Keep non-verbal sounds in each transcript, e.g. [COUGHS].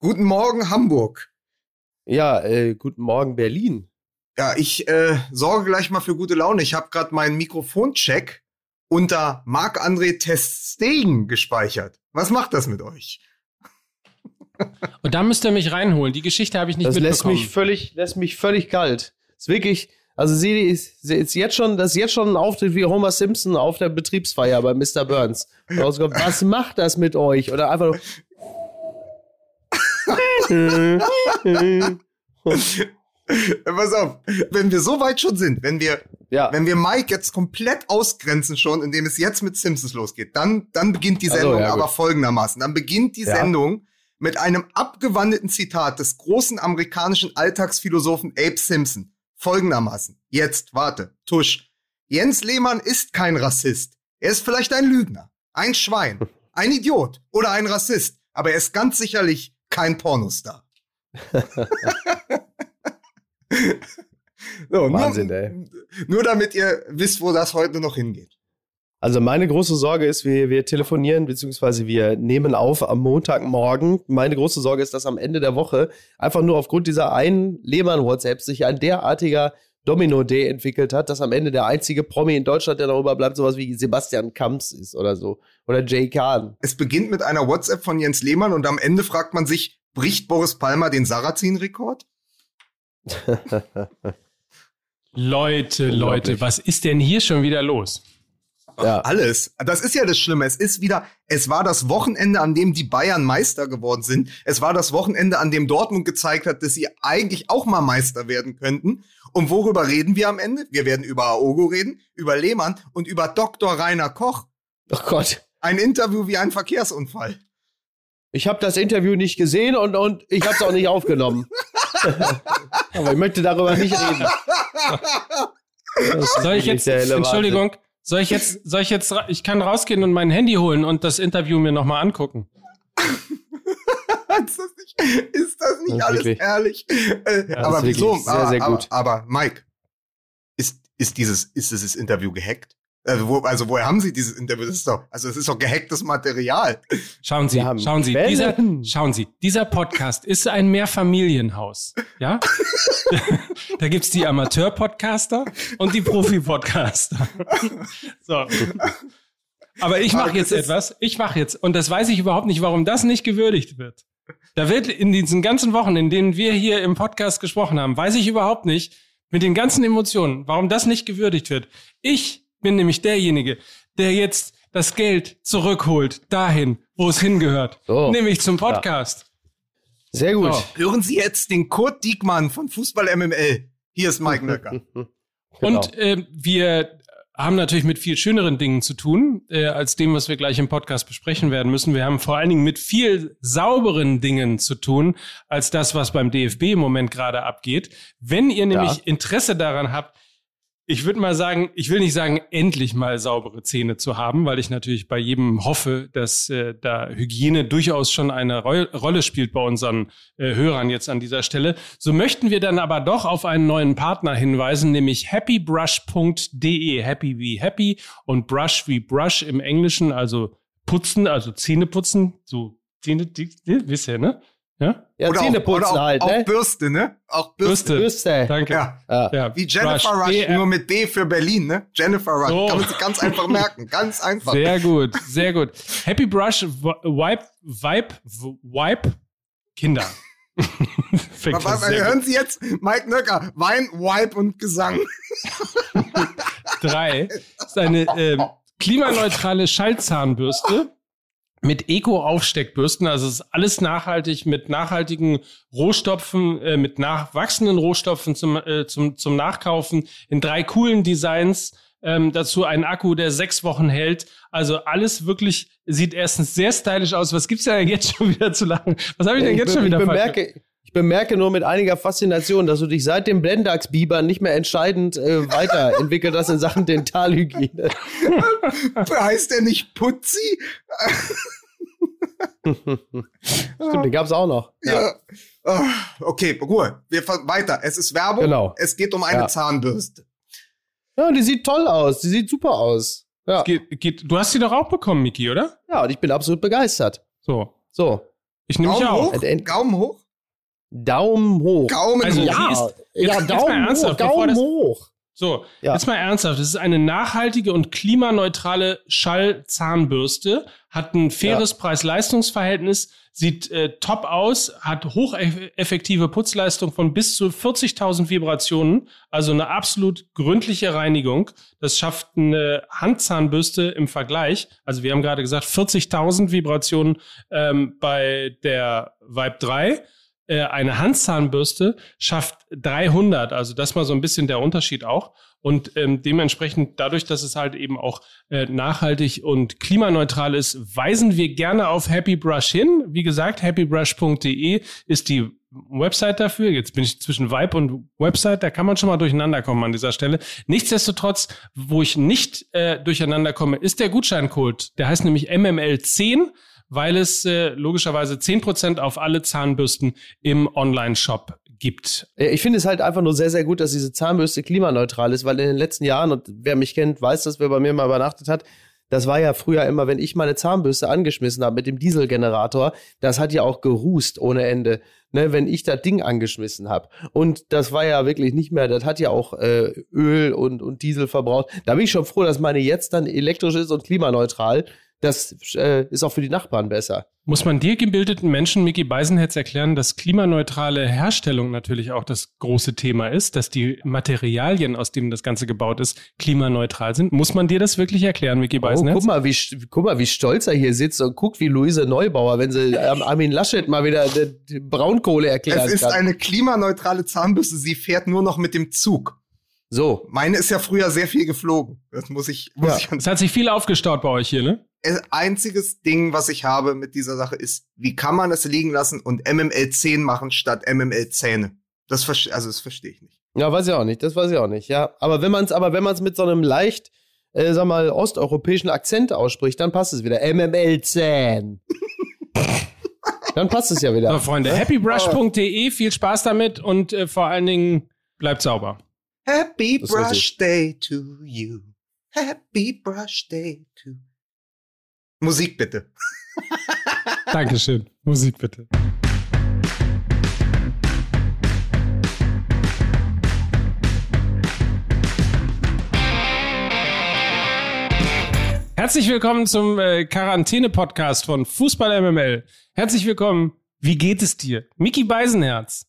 Guten Morgen, Hamburg. Ja, äh, guten Morgen, Berlin. Ja, ich äh, sorge gleich mal für gute Laune. Ich habe gerade meinen Mikrofoncheck unter Marc-André Testegen gespeichert. Was macht das mit euch? [LAUGHS] Und da müsst ihr mich reinholen. Die Geschichte habe ich nicht das mitbekommen. lässt mich völlig, lässt mich völlig kalt. Ist wirklich, also sie ist, sie ist jetzt schon, das ist jetzt schon ein Auftritt wie Homer Simpson auf der Betriebsfeier bei Mr. Burns. [LAUGHS] Rauskommt, was macht das mit euch? Oder einfach nur. [LAUGHS] Pass auf, wenn wir so weit schon sind, wenn wir, ja. wenn wir Mike jetzt komplett ausgrenzen schon, indem es jetzt mit Simpsons losgeht, dann, dann beginnt die Also, Sendung ja, aber folgendermaßen. Dann beginnt die Ja. Sendung mit einem abgewandelten Zitat des großen amerikanischen Alltagsphilosophen Abe Simpson. Folgendermaßen. Jetzt, warte, tusch. Jens Lehmann ist kein Rassist. Er ist vielleicht ein Lügner, ein Schwein, [LAUGHS] ein Idiot oder ein Rassist, aber er ist ganz sicherlich kein Pornostar. [LAUGHS] so, Wahnsinn, nur, ey. nur damit ihr wisst, wo das heute noch hingeht. Also meine große Sorge ist, wir, wir telefonieren beziehungsweise wir nehmen auf am Montagmorgen. Meine große Sorge ist, dass am Ende der Woche einfach nur aufgrund dieser einen Lehmann-WhatsApp sich ein derartiger Domino-Day entwickelt hat, dass am Ende der einzige Promi in Deutschland, der darüber bleibt, sowas wie Sebastian Kamps ist oder so. Oder Jay Kahn. Es beginnt mit einer WhatsApp von Jens Lehmann und am Ende fragt man sich, bricht Boris Palmer den Sarrazin-Rekord? [LAUGHS] Leute, Leute, was ist denn hier schon wieder los? Ja. Alles. Das ist ja das Schlimme. Es ist wieder, es war das Wochenende, an dem die Bayern Meister geworden sind. Es war das Wochenende, an dem Dortmund gezeigt hat, dass sie eigentlich auch mal Meister werden könnten. Und worüber reden wir am Ende? Wir werden über Aogo reden, über Lehmann und über Dr. Rainer Koch. Oh Gott. Ein Interview wie ein Verkehrsunfall. Ich habe das Interview nicht gesehen und, und ich habe es auch nicht aufgenommen. [LAUGHS] Aber ich möchte darüber nicht reden. [LAUGHS] Soll ich jetzt, Entschuldigung, soll ich jetzt, soll ich jetzt, ich kann rausgehen und mein Handy holen und das Interview mir nochmal angucken. ist das nicht, ist das nicht Das ist alles wirklich- herrlich? Äh, das aber wieso? sehr, aber, sehr gut. Aber, aber Mike, ist, ist dieses, ist dieses Interview gehackt? Also, wo, also woher haben Sie dieses Interview? Das ist doch, also es ist doch gehacktes Material. Schauen Sie, schauen Sie, Quellen. dieser, schauen Sie, dieser Podcast ist ein Mehrfamilienhaus, ja? [LAUGHS] da gibt's die Amateur-Podcaster und die Profi-Podcaster. so. Aber ich mache jetzt etwas, ich mache jetzt, und das weiß ich überhaupt nicht, warum das nicht gewürdigt wird. Da wird in diesen ganzen Wochen, in denen wir hier im Podcast gesprochen haben, weiß ich überhaupt nicht, mit den ganzen Emotionen, warum das nicht gewürdigt wird. Ich bin nämlich derjenige, der jetzt das Geld zurückholt dahin, wo es hingehört, So. nämlich zum Podcast. Sehr gut. So. Hören Sie jetzt den Kurt Diekmann von Fußball MML. Hier ist Mike Nöcker. [LAUGHS] Genau. Und äh, wir haben natürlich mit viel schöneren Dingen zu tun, äh, als dem, was wir gleich im Podcast besprechen werden müssen. Wir haben vor allen Dingen mit viel sauberen Dingen zu tun, als das, was beim DFB im Moment gerade abgeht. Wenn ihr nämlich Ja. Interesse daran habt, ich würde mal sagen, ich will nicht sagen, endlich mal saubere Zähne zu haben, weil ich natürlich bei jedem hoffe, dass äh, da Hygiene durchaus schon eine Reu- Rolle spielt bei unseren äh, Hörern jetzt an dieser Stelle. So möchten wir dann aber doch auf einen neuen Partner hinweisen, nämlich happybrush.de. Happy wie happy und brush wie brush im Englischen, also putzen, also Zähne putzen, so Zähne, wisst ihr, ne? Ja? Ja, Oder Zähne auch, oder auch, halt, auch ne? Bürste, ne? Auch Bürste. Bürste. Bürste. Danke. Ja. Ja. Ja, Wie Jennifer Rush, B- nur mit B für Berlin, ne? Jennifer Rush. So. Kann man sich ganz einfach merken. Ganz einfach. Sehr gut, sehr gut. Happy Brush, Wipe, Vibe, w- Wipe, Kinder. [LAUGHS] Aber, hören Sie jetzt Mike Nöcker. Wein, Wipe und Gesang. [LAUGHS] Drei ist eine ähm, klimaneutrale Schallzahnbürste mit Eco-Aufsteckbürsten. Also es ist alles nachhaltig mit nachhaltigen Rohstoffen, äh, mit nachwachsenden Rohstoffen zum, äh, zum, zum Nachkaufen in drei coolen Designs. Ähm, dazu ein Akku, der sechs Wochen hält. Also alles wirklich sieht erstens sehr stylisch aus. Was gibt's denn jetzt schon [LAUGHS] wieder zu lachen? Was habe ich denn Ich, jetzt be schon wieder ich, falsch bemerke, ich bemerke nur mit einiger Faszination, dass du dich seit dem Blendax-Biber nicht mehr entscheidend äh, weiterentwickelt hast in Sachen Dentalhygiene. [LAUGHS] heißt der nicht Putzi? [LAUGHS] Stimmt, den gab's auch noch. Ja. Ah, Okay, Ruhe. Wir fahren weiter. Es ist Werbung. Genau. Es geht um eine Ja. Zahnbürste. Ja, die sieht toll aus. Die sieht super aus. Ja, Geht, geht, du hast sie doch auch bekommen, Miki, oder? ja und ich bin absolut begeistert. So. So. Ich nehme mich Daumen auch. hoch? Äh, Daumen hoch? Daumen hoch. Gaumen Also, ja, ist- ja, jetzt- mal Daumen hoch, Daumen das- hoch. So, Ja. jetzt mal ernsthaft. Das ist eine nachhaltige und klimaneutrale Schallzahnbürste, hat ein faires Preis-Leistungs-Verhältnis, sieht äh, top aus, hat hocheffektive Putzleistung von bis zu 40.000 Vibrationen, also eine absolut gründliche Reinigung. Das schafft eine Handzahnbürste im Vergleich. Also wir haben gerade gesagt 40.000 Vibrationen ähm, bei der Vibe 3 äh, eine Handzahnbürste schafft 300. Also das mal so ein bisschen der Unterschied auch. Und ähm, dementsprechend, dadurch, dass es halt eben auch äh, nachhaltig und klimaneutral ist, weisen wir gerne auf Happy Brush hin. Wie gesagt, happybrush.de ist die Website dafür. Jetzt bin ich zwischen Vibe und Website, da kann man schon mal durcheinander kommen an dieser Stelle. Nichtsdestotrotz, wo ich nicht äh, durcheinander komme, ist der Gutscheincode. Der heißt nämlich MML10 weil es äh, logischerweise 10% auf alle Zahnbürsten im Online-Shop gibt. Äh, Ich finde es halt einfach nur sehr, sehr gut, dass diese Zahnbürste klimaneutral ist, weil in den letzten Jahren, und wer mich kennt, weiß, dass wer bei mir mal übernachtet hat, das war ja früher immer, wenn ich meine Zahnbürste angeschmissen habe mit dem Dieselgenerator, das hat ja auch gerußt ohne Ende, ne, wenn ich das Ding angeschmissen habe. Und das war ja wirklich nicht mehr, das hat ja auch äh, Öl und, und Diesel verbraucht. Da bin ich schon froh, dass meine jetzt dann elektrisch ist und klimaneutral. Das äh, ist auch für die Nachbarn besser. Muss man dir gebildeten Menschen, Mickey Beisenherz, erklären, dass klimaneutrale Herstellung natürlich auch das große Thema ist, dass die Materialien, aus denen das Ganze gebaut ist, klimaneutral sind? Muss man dir das wirklich erklären, Mickey Oh, Beisenherz? guck mal, wie, guck mal, wie stolz er hier sitzt und guckt wie Luise Neubauer, wenn sie ähm, Armin Laschet mal wieder die, die Braunkohle erklären Es ist kann. eine klimaneutrale Zahnbürste. Sie fährt nur noch mit dem Zug. So, Meine ist ja früher sehr viel geflogen. Das muss ich, muss Ja. ich es hat sich viel aufgestaut bei euch hier, ne? Einziges Ding, was ich habe mit dieser Sache ist, wie kann man es liegen lassen und MML 10 machen statt MML Zähne? Das verstehe, also das verstehe ich nicht. ja, weiß ich auch nicht, das weiß ich auch nicht, ja. Aber wenn man es, aber wenn man es mit so einem leicht, äh, sag mal, osteuropäischen Akzent ausspricht, dann passt es wieder. MML 10. [LAUGHS] dann passt es ja wieder. So, Freunde, happybrush.de, viel Spaß damit und äh, vor allen Dingen bleibt sauber. Happy Brush Day to you. Happy Brush Day to Musik bitte. [LAUGHS] Dankeschön. Musik bitte. Herzlich willkommen zum äh, Quarantäne-Podcast von Fußball MML. Herzlich willkommen. Wie geht es dir? Miki Beisenherz.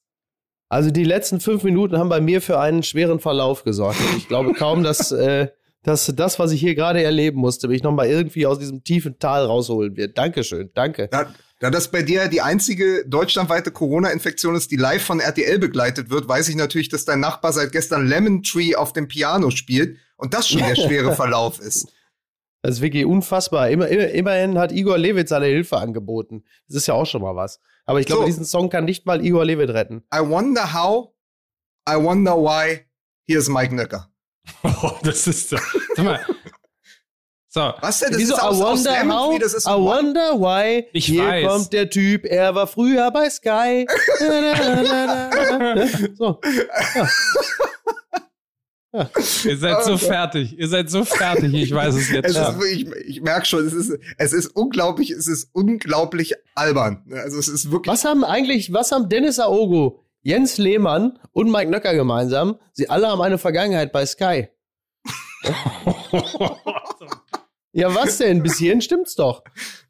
Also die letzten fünf Minuten haben bei mir für einen schweren Verlauf gesorgt. Ich glaube kaum, dass, äh, dass das, was ich hier gerade erleben musste, mich nochmal irgendwie aus diesem tiefen Tal rausholen wird. Dankeschön, danke. Da, da das bei dir die einzige deutschlandweite Corona-Infektion ist, die live von RTL begleitet wird, weiß ich natürlich, dass dein Nachbar seit gestern Lemon Tree auf dem Piano spielt und das schon der schwere [LAUGHS] Verlauf ist. Das ist wirklich unfassbar. Immer, immer, immerhin hat Igor Levit seine Hilfe angeboten. Das ist ja auch schon mal was. Aber ich glaube, So. diesen Song kann nicht mal Igor Levit retten. I wonder how, I wonder why. Here's Mike Nöcker. [LAUGHS] Oh, das ist. Sag mal. So, Was denn? Das Wieso? ist aus, I aus wonder Lemon how, das ist I wonder why. Ich Hier weiß. kommt der Typ, er war früher bei Sky. Na, na, na, na, na. so. ihr seid so fertig. Ihr seid so fertig. Ich weiß es jetzt Es schon. ist wirklich, ich merke schon, es ist, es ist unglaublich, es ist unglaublich albern. Also es ist wirklich. Was haben eigentlich, was haben Dennis Aogo, Jens Lehmann und Mike Nöcker gemeinsam? Sie alle haben eine Vergangenheit bei Sky. [LAUGHS] Ja, was denn? Bis hierhin stimmt's doch.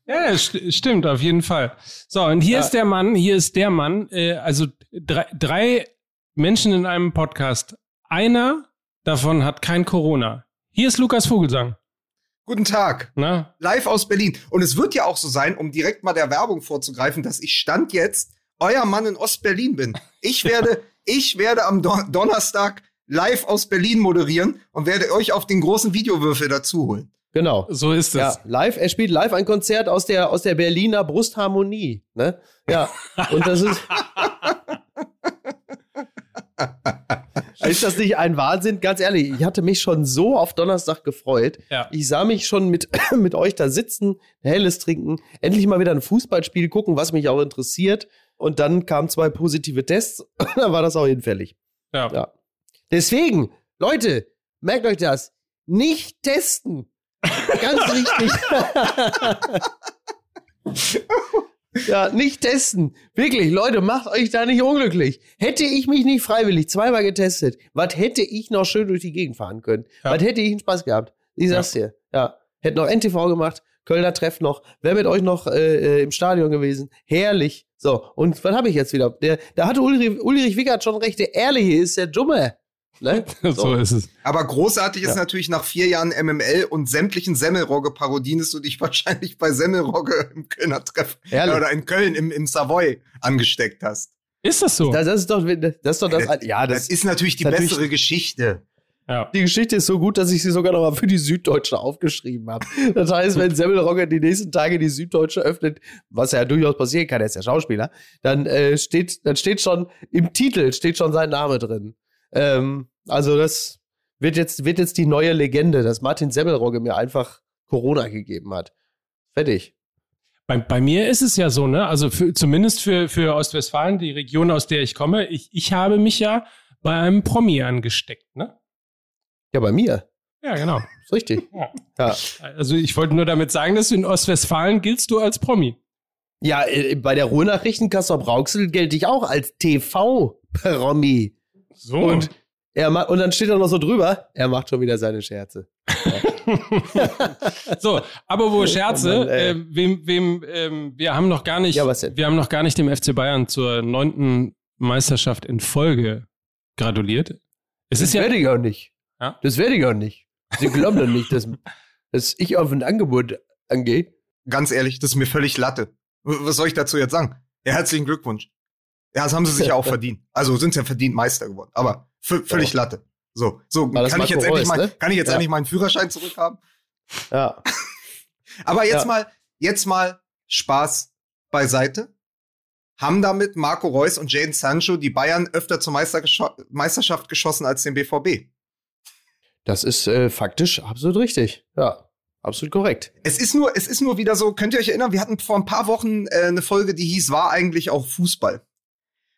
Ja, st stimmt, auf jeden Fall. So, und hier Ja. ist der Mann, hier ist der Mann, äh, also drei, drei Menschen in einem Podcast. Einer davon hat kein Corona. Hier ist Lukas Vogelsang. Guten Tag. Na? Live aus Berlin. Und es wird ja auch so sein, um direkt mal der Werbung vorzugreifen, dass ich Stand jetzt euer Mann in Ostberlin bin. Ich werde, [LAUGHS] ich werde am Don Donnerstag live aus Berlin moderieren und werde euch auf den großen Videowürfel dazu holen. Genau. So ist es. Ja, live, er spielt live ein Konzert aus der, aus der Berliner Brustharmonie. Ne? Ja, und das ist. [LAUGHS] ist das nicht ein Wahnsinn? Ganz ehrlich, ich hatte mich schon so auf Donnerstag gefreut. Ja. Ich sah mich schon mit, [CLEARS THROAT] mit euch da sitzen, helles trinken, endlich mal wieder ein Fußballspiel gucken, was mich auch interessiert. Und dann kamen zwei positive Tests [CLEARS THROAT] und dann war das auch hinfällig. Ja. Ja. Deswegen, Leute, merkt euch das. Nicht testen. Ganz [LAUGHS] wichtig. Ja, nicht testen. Wirklich, Leute, macht euch da nicht unglücklich. Hätte ich mich nicht freiwillig zweimal getestet, was hätte ich noch schön durch die Gegend fahren können? Ja. Was hätte ich einen Spaß gehabt? Ich sag's dir. Ja. Hätte noch NTV gemacht, Kölner Treff noch, wäre mit euch noch äh, äh, im Stadion gewesen. Herrlich. So, und was habe ich jetzt wieder? Der, da hatte Ulrich, Ulrich Wickert schon recht, der Ehrliche ist der Dumme. Ne? [LAUGHS] so. ist es. Aber großartig ist Ja. natürlich nach vier Jahren MML und sämtlichen Semmelrogge-Parodien, dass du dich [LAUGHS] wahrscheinlich bei Semmelrogge im Kölner Treff Ehrlich. oder in Köln im, im Savoy angesteckt hast. Ist das so? Das, das ist doch, das ist doch das, ja, Das, das, ist natürlich die natürlich- bessere Geschichte. Ja. die Geschichte ist so gut, dass ich sie sogar noch mal für die Süddeutsche aufgeschrieben habe. Das heißt, wenn Semmelrogge die nächsten Tage die Süddeutsche öffnet, was ja durchaus passieren kann, er ist ja Schauspieler, dann äh, steht, dann steht schon im Titel steht schon sein Name drin. Ähm, also das wird jetzt wird jetzt die neue Legende, dass Martin Semmelrogge mir einfach Corona gegeben hat. Fertig. Bei, bei mir ist es ja so, ne? Also für, zumindest für, für Ostwestfalen, die Region, aus der ich komme, ich, ich habe mich ja bei einem Promi angesteckt, ne? Ja, bei mir. Ja, genau. Ist richtig. Ja. Ja. Also ich wollte nur damit sagen, dass du in Ostwestfalen giltst du als Promi. Ja, äh, bei der Ruhrnachrichten Kassel Brauxel gelte ich auch als TV-Promi. So. Und, er und dann steht da noch so drüber, er macht schon wieder seine Scherze. [LAUGHS] so, aber wo Scherze, Oh Mann, ey. ähm, wem, wem, ähm, wir haben noch gar nicht, Ja, was denn? wir haben noch gar nicht dem FC Bayern zur neunten Meisterschaft in Folge gratuliert. Es Das ist ja, werde ich auch nicht. Ja? Das werde ich auch nicht. Sie glauben doch nicht, dass, dass ich auf ein Angebot angehe. Ganz ehrlich, das ist mir völlig Latte. Was soll ich dazu jetzt sagen? Ja, herzlichen Glückwunsch. Ja, das haben sie sich ja auch [LAUGHS] verdient. Also sind sie ja verdient Meister geworden. Aber vö- völlig Latte. So, so kann ich jetzt endlich mal, ne? kann ich jetzt Ja. endlich meinen Führerschein zurückhaben? Ja. [LAUGHS] Aber jetzt Ja. mal, jetzt mal Spaß beiseite. Haben damit Marco Reus und Jaden Sancho die Bayern öfter zur Meister Meisterschaft geschossen als den BVB. Das ist äh, faktisch absolut richtig. Ja, absolut korrekt. Es ist nur, es ist nur wieder so, könnt ihr euch erinnern, wir hatten vor ein paar Wochen äh, eine Folge, die hieß, war eigentlich auch Fußball.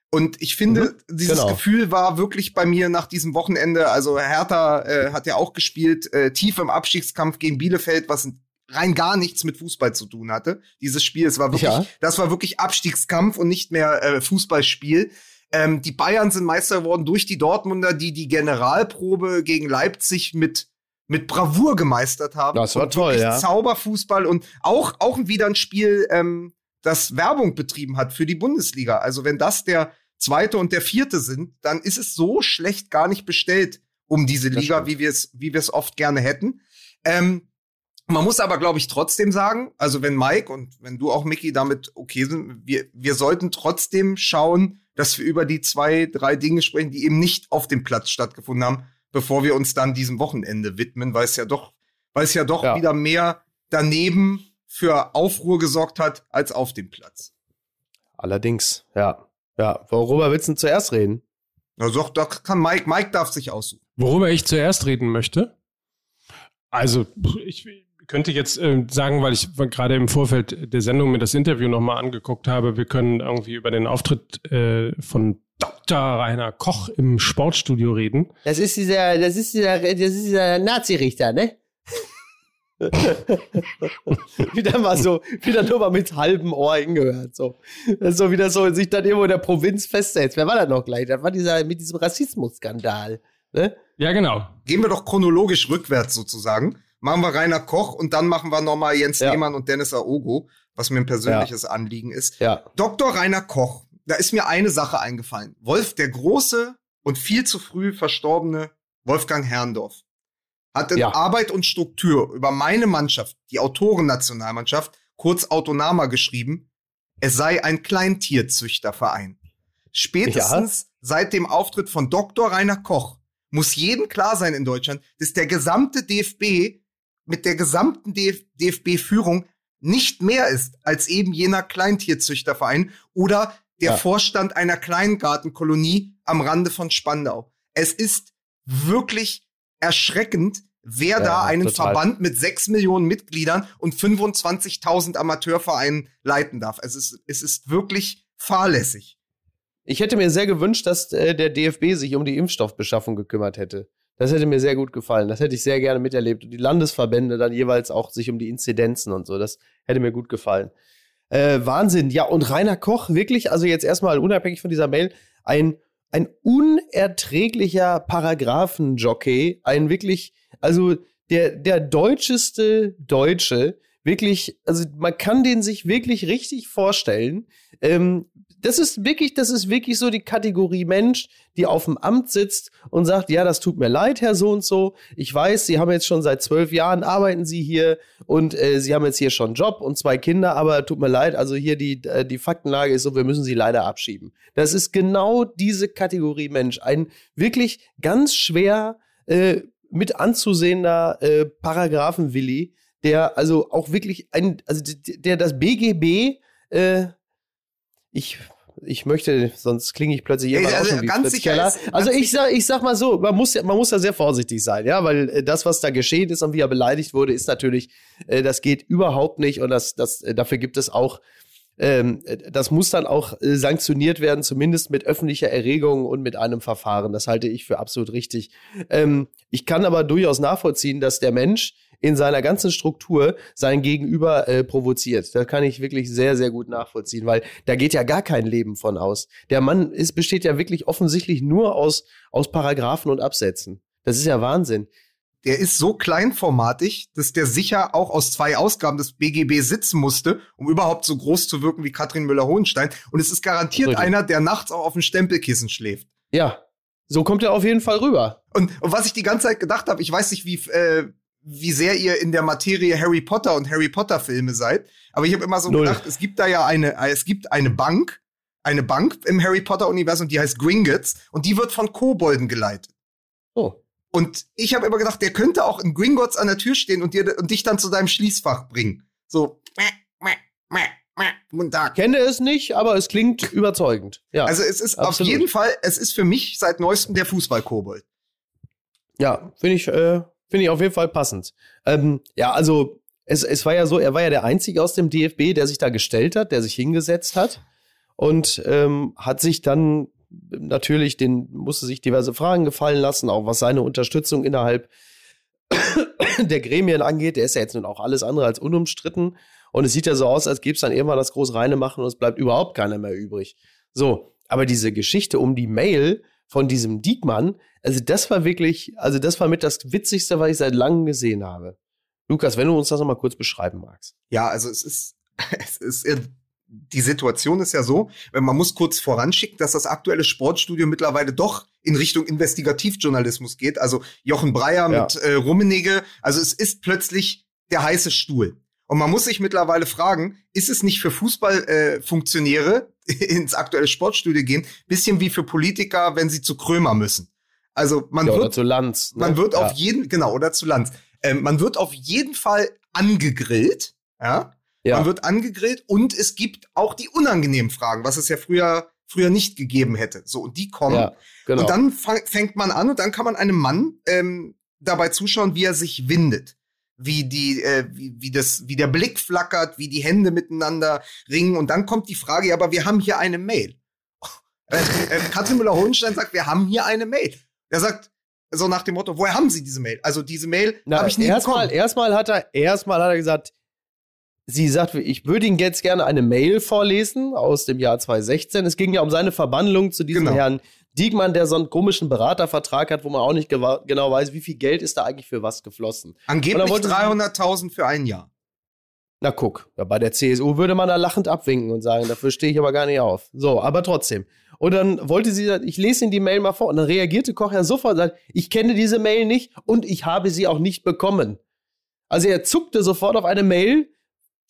Und ich finde, dieses genau. Gefühl war wirklich bei mir nach diesem Wochenende, also Hertha äh, hat ja auch gespielt, äh, tief im Abstiegskampf gegen Bielefeld, was rein gar nichts mit Fußball zu tun hatte. Dieses Spiel, es war wirklich, Ja. das war wirklich Abstiegskampf und nicht mehr äh, Fußballspiel. Ähm, die Bayern sind Meister geworden durch die Dortmunder, die die Generalprobe gegen Leipzig mit mit Bravour gemeistert haben. Das war toll, ja. Zauberfußball und auch auch wieder ein Spiel, ähm, das Werbung betrieben hat für die Bundesliga. Also wenn das der zweite und der vierte sind, dann ist es so schlecht gar nicht bestellt um diese Liga, wie wir es wie wir es oft gerne hätten. Ähm, man muss aber, glaube ich, trotzdem sagen, also wenn Mike und wenn du auch, Mickey, damit okay sind, wir, wir sollten trotzdem schauen, dass wir über die zwei, drei Dinge sprechen, die eben nicht auf dem Platz stattgefunden haben, bevor wir uns dann diesem Wochenende widmen, weil es ja doch, weil es ja doch Ja. wieder mehr daneben für Aufruhr gesorgt hat als auf dem Platz. Allerdings, ja. Ja, worüber willst du denn zuerst reden? Also doch, da kann Mike, Mike darf sich aussuchen. Worüber ich zuerst reden möchte. Also, ich könnte jetzt äh, sagen, weil ich gerade im Vorfeld der Sendung mir das Interview nochmal angeguckt habe, wir können irgendwie über den Auftritt äh, von Dr. Rainer Koch im Sportstudio reden. Das ist dieser, das ist dieser, das ist dieser Nazi-Richter, ne? [LAUGHS] wieder mal so, wieder nur mal mit halbem Ohr hingehört. So. Das ist so wieder so, sich dann irgendwo in der Provinz festsetzt. Wer war das noch gleich? Das war dieser mit diesem Rassismusskandal. Ne? Ja, genau. Gehen wir doch chronologisch rückwärts sozusagen. Machen wir Rainer Koch und dann machen wir nochmal Jens Ja. Lehmann und Dennis Aogo, was mir ein persönliches Anliegen ist. Ja. Dr. Rainer Koch, da ist mir eine Sache eingefallen. Wolf, der große und viel zu früh verstorbene Wolfgang Herrndorf, hat in Ja. Arbeit und Struktur über meine Mannschaft, die Autorennationalmannschaft, kurz Autonama geschrieben, es sei ein Kleintierzüchterverein. Spätestens seit dem Auftritt von Dr. Rainer Koch muss jedem klar sein in Deutschland, dass der gesamte DFB mit der gesamten DF DFB-Führung nicht mehr ist als eben jener Kleintierzüchterverein oder der Ja. Vorstand einer Kleingartenkolonie am Rande von Spandau. Es ist wirklich erschreckend, wer Ja, da einen total. Verband mit sechs Millionen Mitgliedern und 25.000 Amateurvereinen leiten darf. Es ist, es ist wirklich fahrlässig. Ich hätte mir sehr gewünscht, dass äh, der DFB sich um die Impfstoffbeschaffung gekümmert hätte. Das hätte mir sehr gut gefallen. Das hätte ich sehr gerne miterlebt. Und die Landesverbände dann jeweils auch sich um die Inzidenzen und so. Das hätte mir gut gefallen. Äh, Wahnsinn. Ja, und Rainer Koch, wirklich, also jetzt erstmal unabhängig von dieser Mail, ein, ein unerträglicher Paragraphenjockey, ein wirklich, also der, der deutscheste Deutsche, wirklich, also man kann den sich wirklich richtig vorstellen. Ähm, das ist wirklich, das ist wirklich so die Kategorie Mensch, die auf dem Amt sitzt und sagt, ja, das tut mir leid, Herr so und so. Ich weiß, Sie haben jetzt schon seit zwölf Jahren arbeiten Sie hier und äh, Sie haben jetzt hier schon einen Job und zwei Kinder, aber tut mir leid, also hier die, äh, die Faktenlage ist so, wir müssen Sie leider abschieben. Das ist genau diese Kategorie Mensch. Ein wirklich ganz schwer äh, mit anzusehender äh, Paragraphenwilli, der also auch wirklich ein, also der das BGB, äh, ich ich möchte, sonst klinge ich plötzlich immer also, auch wie ganz Fritz Keller. Ist, also ich sag, ich sag mal so, man muss ja, man muss ja sehr vorsichtig sein, ja, weil äh, das, was da geschehen ist und wie er beleidigt wurde, ist natürlich, äh, das geht überhaupt nicht und das, das, äh, dafür gibt es auch ähm, das muss dann auch äh, sanktioniert werden, zumindest mit öffentlicher Erregung und mit einem Verfahren. Das halte ich für absolut richtig. Ähm, ich kann aber durchaus nachvollziehen, dass der Mensch in seiner ganzen Struktur sein Gegenüber äh, provoziert. Das kann ich wirklich sehr, sehr gut nachvollziehen, weil da geht ja gar kein Leben von aus. Der Mann ist, besteht ja wirklich offensichtlich nur aus, aus Paragraphen und Absätzen. Das ist ja Wahnsinn der ist so kleinformatig, dass der sicher auch aus zwei Ausgaben des BGB sitzen musste, um überhaupt so groß zu wirken wie Katrin Müller-Hohenstein. Und es ist garantiert Richtig. einer, der nachts auch auf dem Stempelkissen schläft. Ja, so kommt er auf jeden Fall rüber. Und, und was ich die ganze Zeit gedacht habe, ich weiß nicht, wie, äh, wie sehr ihr in der Materie Harry Potter und Harry Potter Filme seid, aber ich habe immer so Null. gedacht, es gibt da ja eine, es gibt eine Bank, eine Bank im Harry Potter Universum, die heißt Gringotts und die wird von Kobolden geleitet. Oh. Und ich habe immer gedacht, der könnte auch in Gringotts an der Tür stehen und, dir, und dich dann zu deinem Schließfach bringen. So. Guten Tag. Kenne es nicht, aber es klingt überzeugend. Ja, also es ist absolut. auf jeden Fall, es ist für mich seit neuestem der Fußballkobold. Ja, finde ich, äh, finde ich auf jeden Fall passend. Ähm, ja, also es, es war ja so, er war ja der Einzige aus dem DFB, der sich da gestellt hat, der sich hingesetzt hat und ähm, hat sich dann natürlich, den musste sich diverse Fragen gefallen lassen, auch was seine Unterstützung innerhalb [COUGHS] der Gremien angeht. Der ist ja jetzt nun auch alles andere als unumstritten. Und es sieht ja so aus, als gäbe es dann irgendwann das groß reine machen und es bleibt überhaupt keiner mehr übrig. So, aber diese Geschichte um die Mail von diesem Diekmann, also das war wirklich, also das war mit das Witzigste, was ich seit langem gesehen habe. Lukas, wenn du uns das nochmal kurz beschreiben magst. Ja, also es ist, [LAUGHS] es ist die Situation ist ja so, man muss kurz voranschicken, dass das aktuelle Sportstudio mittlerweile doch in Richtung Investigativjournalismus geht. Also Jochen Breyer ja. mit äh, Rummenigge. Also es ist plötzlich der heiße Stuhl. Und man muss sich mittlerweile fragen, ist es nicht für Fußballfunktionäre äh, [LAUGHS] ins aktuelle Sportstudio gehen, bisschen wie für Politiker, wenn sie zu Krömer müssen? Also man ja, wird oder zu Lanz. Ne? Man wird ja. auf jeden genau oder zu Lanz. Ähm, man wird auf jeden Fall angegrillt, ja. Ja. Man wird angegrillt und es gibt auch die unangenehmen Fragen, was es ja früher früher nicht gegeben hätte. So und die kommen ja, genau. und dann fängt man an und dann kann man einem Mann ähm, dabei zuschauen, wie er sich windet, wie die äh, wie, wie das wie der Blick flackert, wie die Hände miteinander ringen und dann kommt die Frage, ja, aber wir haben hier eine Mail. Äh, [LAUGHS] äh, Katrin Müller-Hohenstein sagt, wir haben hier eine Mail. Er sagt so nach dem Motto, woher haben Sie diese Mail? Also diese Mail habe ich nie erstmal, bekommen. Erstmal hat er, erstmal hat er gesagt, Sie sagt, ich würde Ihnen jetzt gerne eine Mail vorlesen aus dem Jahr 2016. Es ging ja um seine Verbandlung zu diesem genau. Herrn Diekmann, der so einen komischen Beratervertrag hat, wo man auch nicht genau weiß, wie viel Geld ist da eigentlich für was geflossen. Angeblich 300.000 für ein Jahr. Na guck, ja, bei der CSU würde man da lachend abwinken und sagen, dafür stehe ich aber gar nicht auf. So, aber trotzdem. Und dann wollte sie, ich lese Ihnen die Mail mal vor. Und dann reagierte Koch ja sofort und sagt, ich kenne diese Mail nicht und ich habe sie auch nicht bekommen. Also er zuckte sofort auf eine Mail,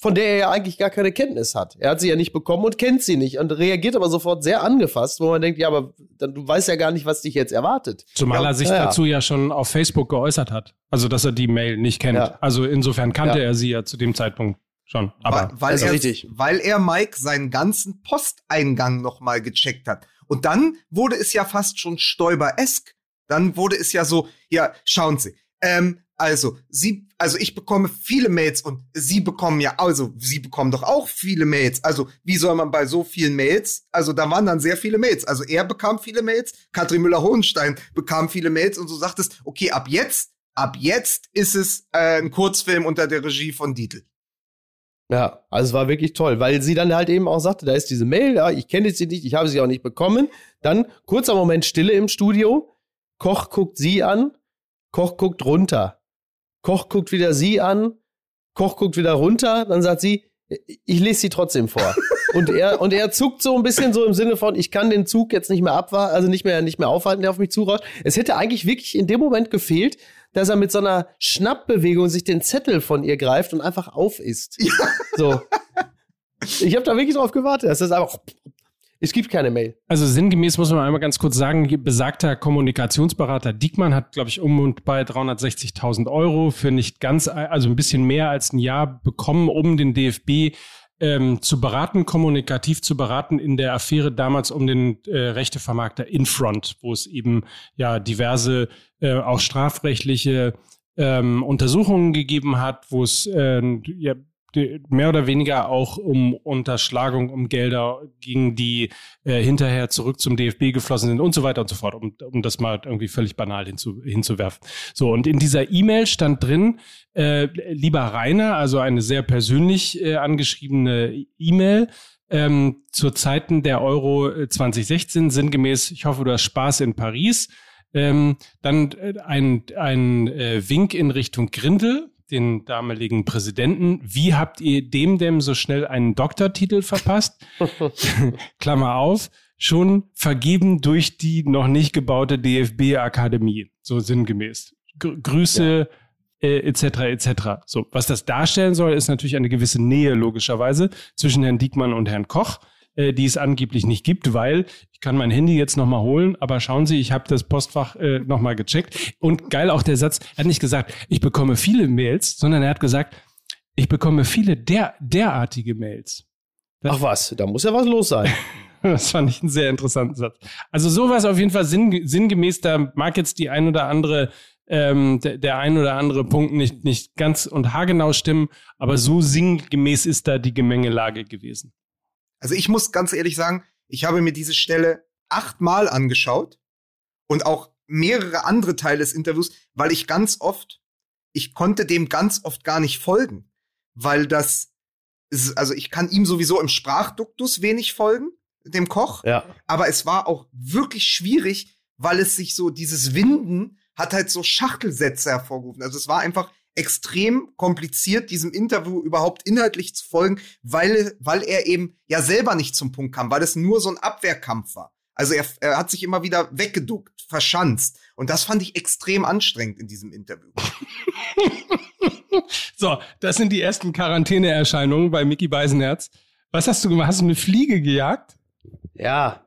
von der er ja eigentlich gar keine Kenntnis hat. Er hat sie ja nicht bekommen und kennt sie nicht und reagiert aber sofort sehr angefasst, wo man denkt, ja, aber dann, du weißt ja gar nicht, was dich jetzt erwartet. Zumal ja, er sich ja. dazu ja schon auf Facebook geäußert hat. Also, dass er die Mail nicht kennt. Ja. Also insofern kannte er sie ja zu dem Zeitpunkt schon. Aber weil, weil er, richtig. weil er Mike seinen ganzen Posteingang nochmal gecheckt hat. Und dann wurde es ja fast schon Stoiber-esk. Dann wurde es ja so, ja, schauen Sie, ähm, also, sie, also ich bekomme viele Mails und sie bekommen ja, also sie bekommen doch auch viele Mails. Also, wie soll man bei so vielen Mails? Also, da waren dann sehr viele Mails. Also, er bekam viele Mails, Katrin Müller-Hohenstein bekam viele Mails und so sagt es, okay, ab jetzt, ab jetzt ist es äh, ein Kurzfilm unter der Regie von Dietl. Ja, also es war wirklich toll, weil sie dann halt eben auch sagte, da ist diese Mail, ja, ich kenne sie nicht, ich habe sie auch nicht bekommen. Dann kurzer Moment Stille im Studio. Koch guckt sie an, Koch guckt runter. Koch guckt wieder sie an, Koch guckt wieder runter, dann sagt sie, ich lese sie trotzdem vor. [LAUGHS] und er, und er zuckt so ein bisschen so im Sinne von, ich kann den Zug jetzt nicht mehr abwarten, also nicht mehr, nicht mehr aufhalten, der auf mich zurauscht. Es hätte eigentlich wirklich in dem Moment gefehlt, dass er mit so einer Schnappbewegung sich den Zettel von ihr greift und einfach auf isst. Ja. So. Ich habe da wirklich drauf gewartet. Das ist einfach. Es gibt keine Mail. Also sinngemäß muss man einmal ganz kurz sagen, besagter Kommunikationsberater Diekmann hat, glaube ich, um und bei 360.000 Euro für nicht ganz, also ein bisschen mehr als ein Jahr bekommen, um den DFB ähm, zu beraten, kommunikativ zu beraten in der Affäre damals um den äh, Rechtevermarkter Infront, wo es eben ja diverse äh, auch strafrechtliche ähm, Untersuchungen gegeben hat, wo es äh, ja, mehr oder weniger auch um Unterschlagung, um Gelder ging, die äh, hinterher zurück zum DFB geflossen sind und so weiter und so fort, um, um das mal irgendwie völlig banal hinzu, hinzuwerfen. So, und in dieser E-Mail stand drin, äh, lieber Rainer, also eine sehr persönlich äh, angeschriebene E-Mail, ähm, zu Zeiten der Euro 2016, äh, sinngemäß, ich hoffe, du hast Spaß in Paris. Ähm, dann äh, ein, ein äh, Wink in Richtung Grindel, den damaligen Präsidenten. Wie habt ihr dem denn so schnell einen Doktortitel verpasst? [LAUGHS] Klammer auf, schon vergeben durch die noch nicht gebaute DFB-Akademie, so sinngemäß. Gr Grüße ja. äh, etc. etc. So, was das darstellen soll, ist natürlich eine gewisse Nähe logischerweise zwischen Herrn Diekmann und Herrn Koch äh, die es angeblich nicht gibt, weil ich kann mein Handy jetzt nochmal holen, aber schauen Sie, ich habe das Postfach äh, nochmal gecheckt. Und geil auch der Satz, er hat nicht gesagt, ich bekomme viele Mails, sondern er hat gesagt, ich bekomme viele der, derartige Mails. Das, Ach was, da muss ja was los sein. [LAUGHS] das fand ich einen sehr interessanten Satz. Also sowas auf jeden Fall sinn, sinngemäß, da mag jetzt die ein oder andere ähm, der, der ein oder andere Punkt nicht, nicht ganz und haargenau stimmen, aber so sinngemäß ist da die Gemengelage gewesen. Also ich muss ganz ehrlich sagen, ich habe mir diese Stelle achtmal angeschaut und auch mehrere andere Teile des Interviews, weil ich ganz oft, ich konnte dem ganz oft gar nicht folgen, weil das, ist, also ich kann ihm sowieso im Sprachduktus wenig folgen, dem Koch, ja. aber es war auch wirklich schwierig, weil es sich so, dieses Winden hat halt so Schachtelsätze hervorgerufen. Also es war einfach, extrem kompliziert, diesem Interview überhaupt inhaltlich zu folgen, weil, weil er eben ja selber nicht zum Punkt kam, weil es nur so ein Abwehrkampf war. Also er, er hat sich immer wieder weggeduckt, verschanzt. Und das fand ich extrem anstrengend in diesem Interview. [LAUGHS] so, das sind die ersten Quarantäneerscheinungen bei Mickey Beisenherz. Was hast du gemacht? Hast du eine Fliege gejagt? Ja.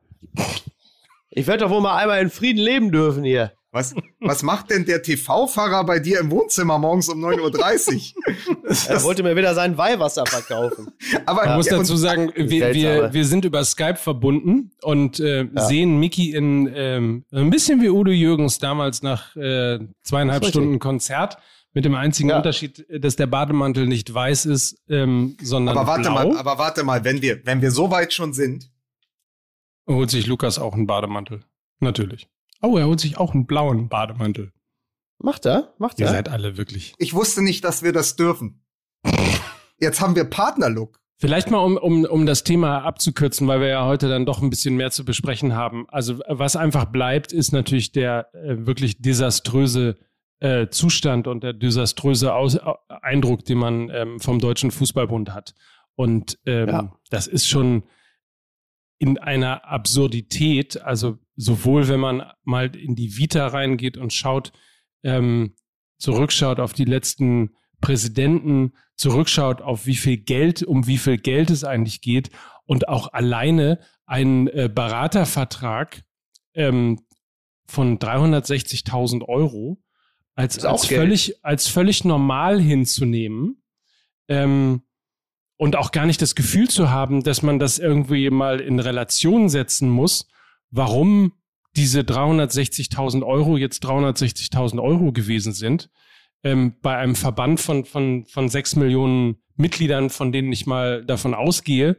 Ich werde doch wohl mal einmal in Frieden leben dürfen hier. Was, was macht denn der TV-Fahrer bei dir im Wohnzimmer morgens um 9.30 Uhr? [LAUGHS] er wollte mir wieder sein Weihwasser verkaufen. [LAUGHS] Aber ich muss dazu sagen, wir, wir, wir sind über Skype verbunden und äh, ja. sehen Miki in ähm, ein bisschen wie Udo Jürgens damals nach äh, zweieinhalb Stunden Konzert. Mit dem einzigen ja. Unterschied, dass der Bademantel nicht weiß ist, ähm, sondern aber warte blau. mal, aber warte mal, wenn wir, wenn wir so weit schon sind, holt sich Lukas auch einen Bademantel. Natürlich. Oh, er holt sich auch einen blauen Bademantel. Macht er? Macht er? Ihr seid alle wirklich. Ich wusste nicht, dass wir das dürfen. Jetzt haben wir Partnerlook. Vielleicht mal, um, um, um das Thema abzukürzen, weil wir ja heute dann doch ein bisschen mehr zu besprechen haben. Also was einfach bleibt, ist natürlich der äh, wirklich desaströse äh, Zustand und der desaströse Aus Eindruck, den man ähm, vom Deutschen Fußballbund hat. Und ähm, ja. das ist schon in einer Absurdität, also sowohl wenn man mal in die Vita reingeht und schaut, ähm, zurückschaut auf die letzten Präsidenten, zurückschaut auf wie viel Geld, um wie viel Geld es eigentlich geht und auch alleine ein äh, Beratervertrag ähm, von 360.000 Euro als, als völlig, als völlig normal hinzunehmen, ähm, und auch gar nicht das Gefühl zu haben, dass man das irgendwie mal in Relation setzen muss, warum diese 360.000 Euro jetzt 360.000 Euro gewesen sind, ähm, bei einem Verband von, von, von sechs Millionen Mitgliedern, von denen ich mal davon ausgehe,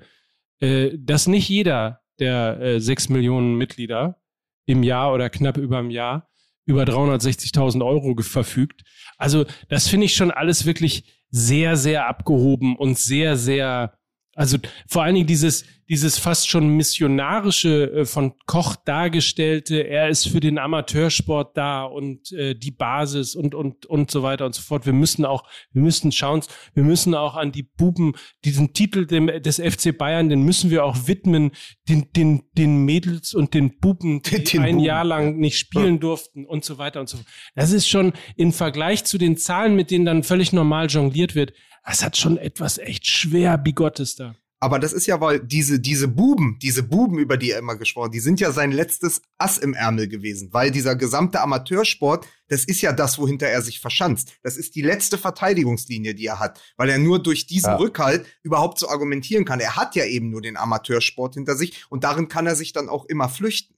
äh, dass nicht jeder der äh, sechs Millionen Mitglieder im Jahr oder knapp über im Jahr über 360.000 Euro verfügt. Also das finde ich schon alles wirklich sehr, sehr abgehoben und sehr, sehr also vor allen Dingen dieses, dieses fast schon missionarische äh, von Koch dargestellte, er ist für den Amateursport da und äh, die Basis und und und so weiter und so fort. Wir müssen auch, wir müssen schauen, wir müssen auch an die Buben diesen Titel dem, des FC Bayern, den müssen wir auch widmen den den den Mädels und den Buben, [LAUGHS] die den ein Buben. Jahr lang nicht spielen durften und so weiter und so fort. Das ist schon im Vergleich zu den Zahlen, mit denen dann völlig normal jongliert wird, das hat schon etwas echt schwer Bigottes da. Aber das ist ja, weil diese, diese Buben, diese Buben, über die er immer gesprochen, die sind ja sein letztes Ass im Ärmel gewesen, weil dieser gesamte Amateursport, das ist ja das, wohinter er sich verschanzt. Das ist die letzte Verteidigungslinie, die er hat, weil er nur durch diesen ja. Rückhalt überhaupt so argumentieren kann. Er hat ja eben nur den Amateursport hinter sich und darin kann er sich dann auch immer flüchten.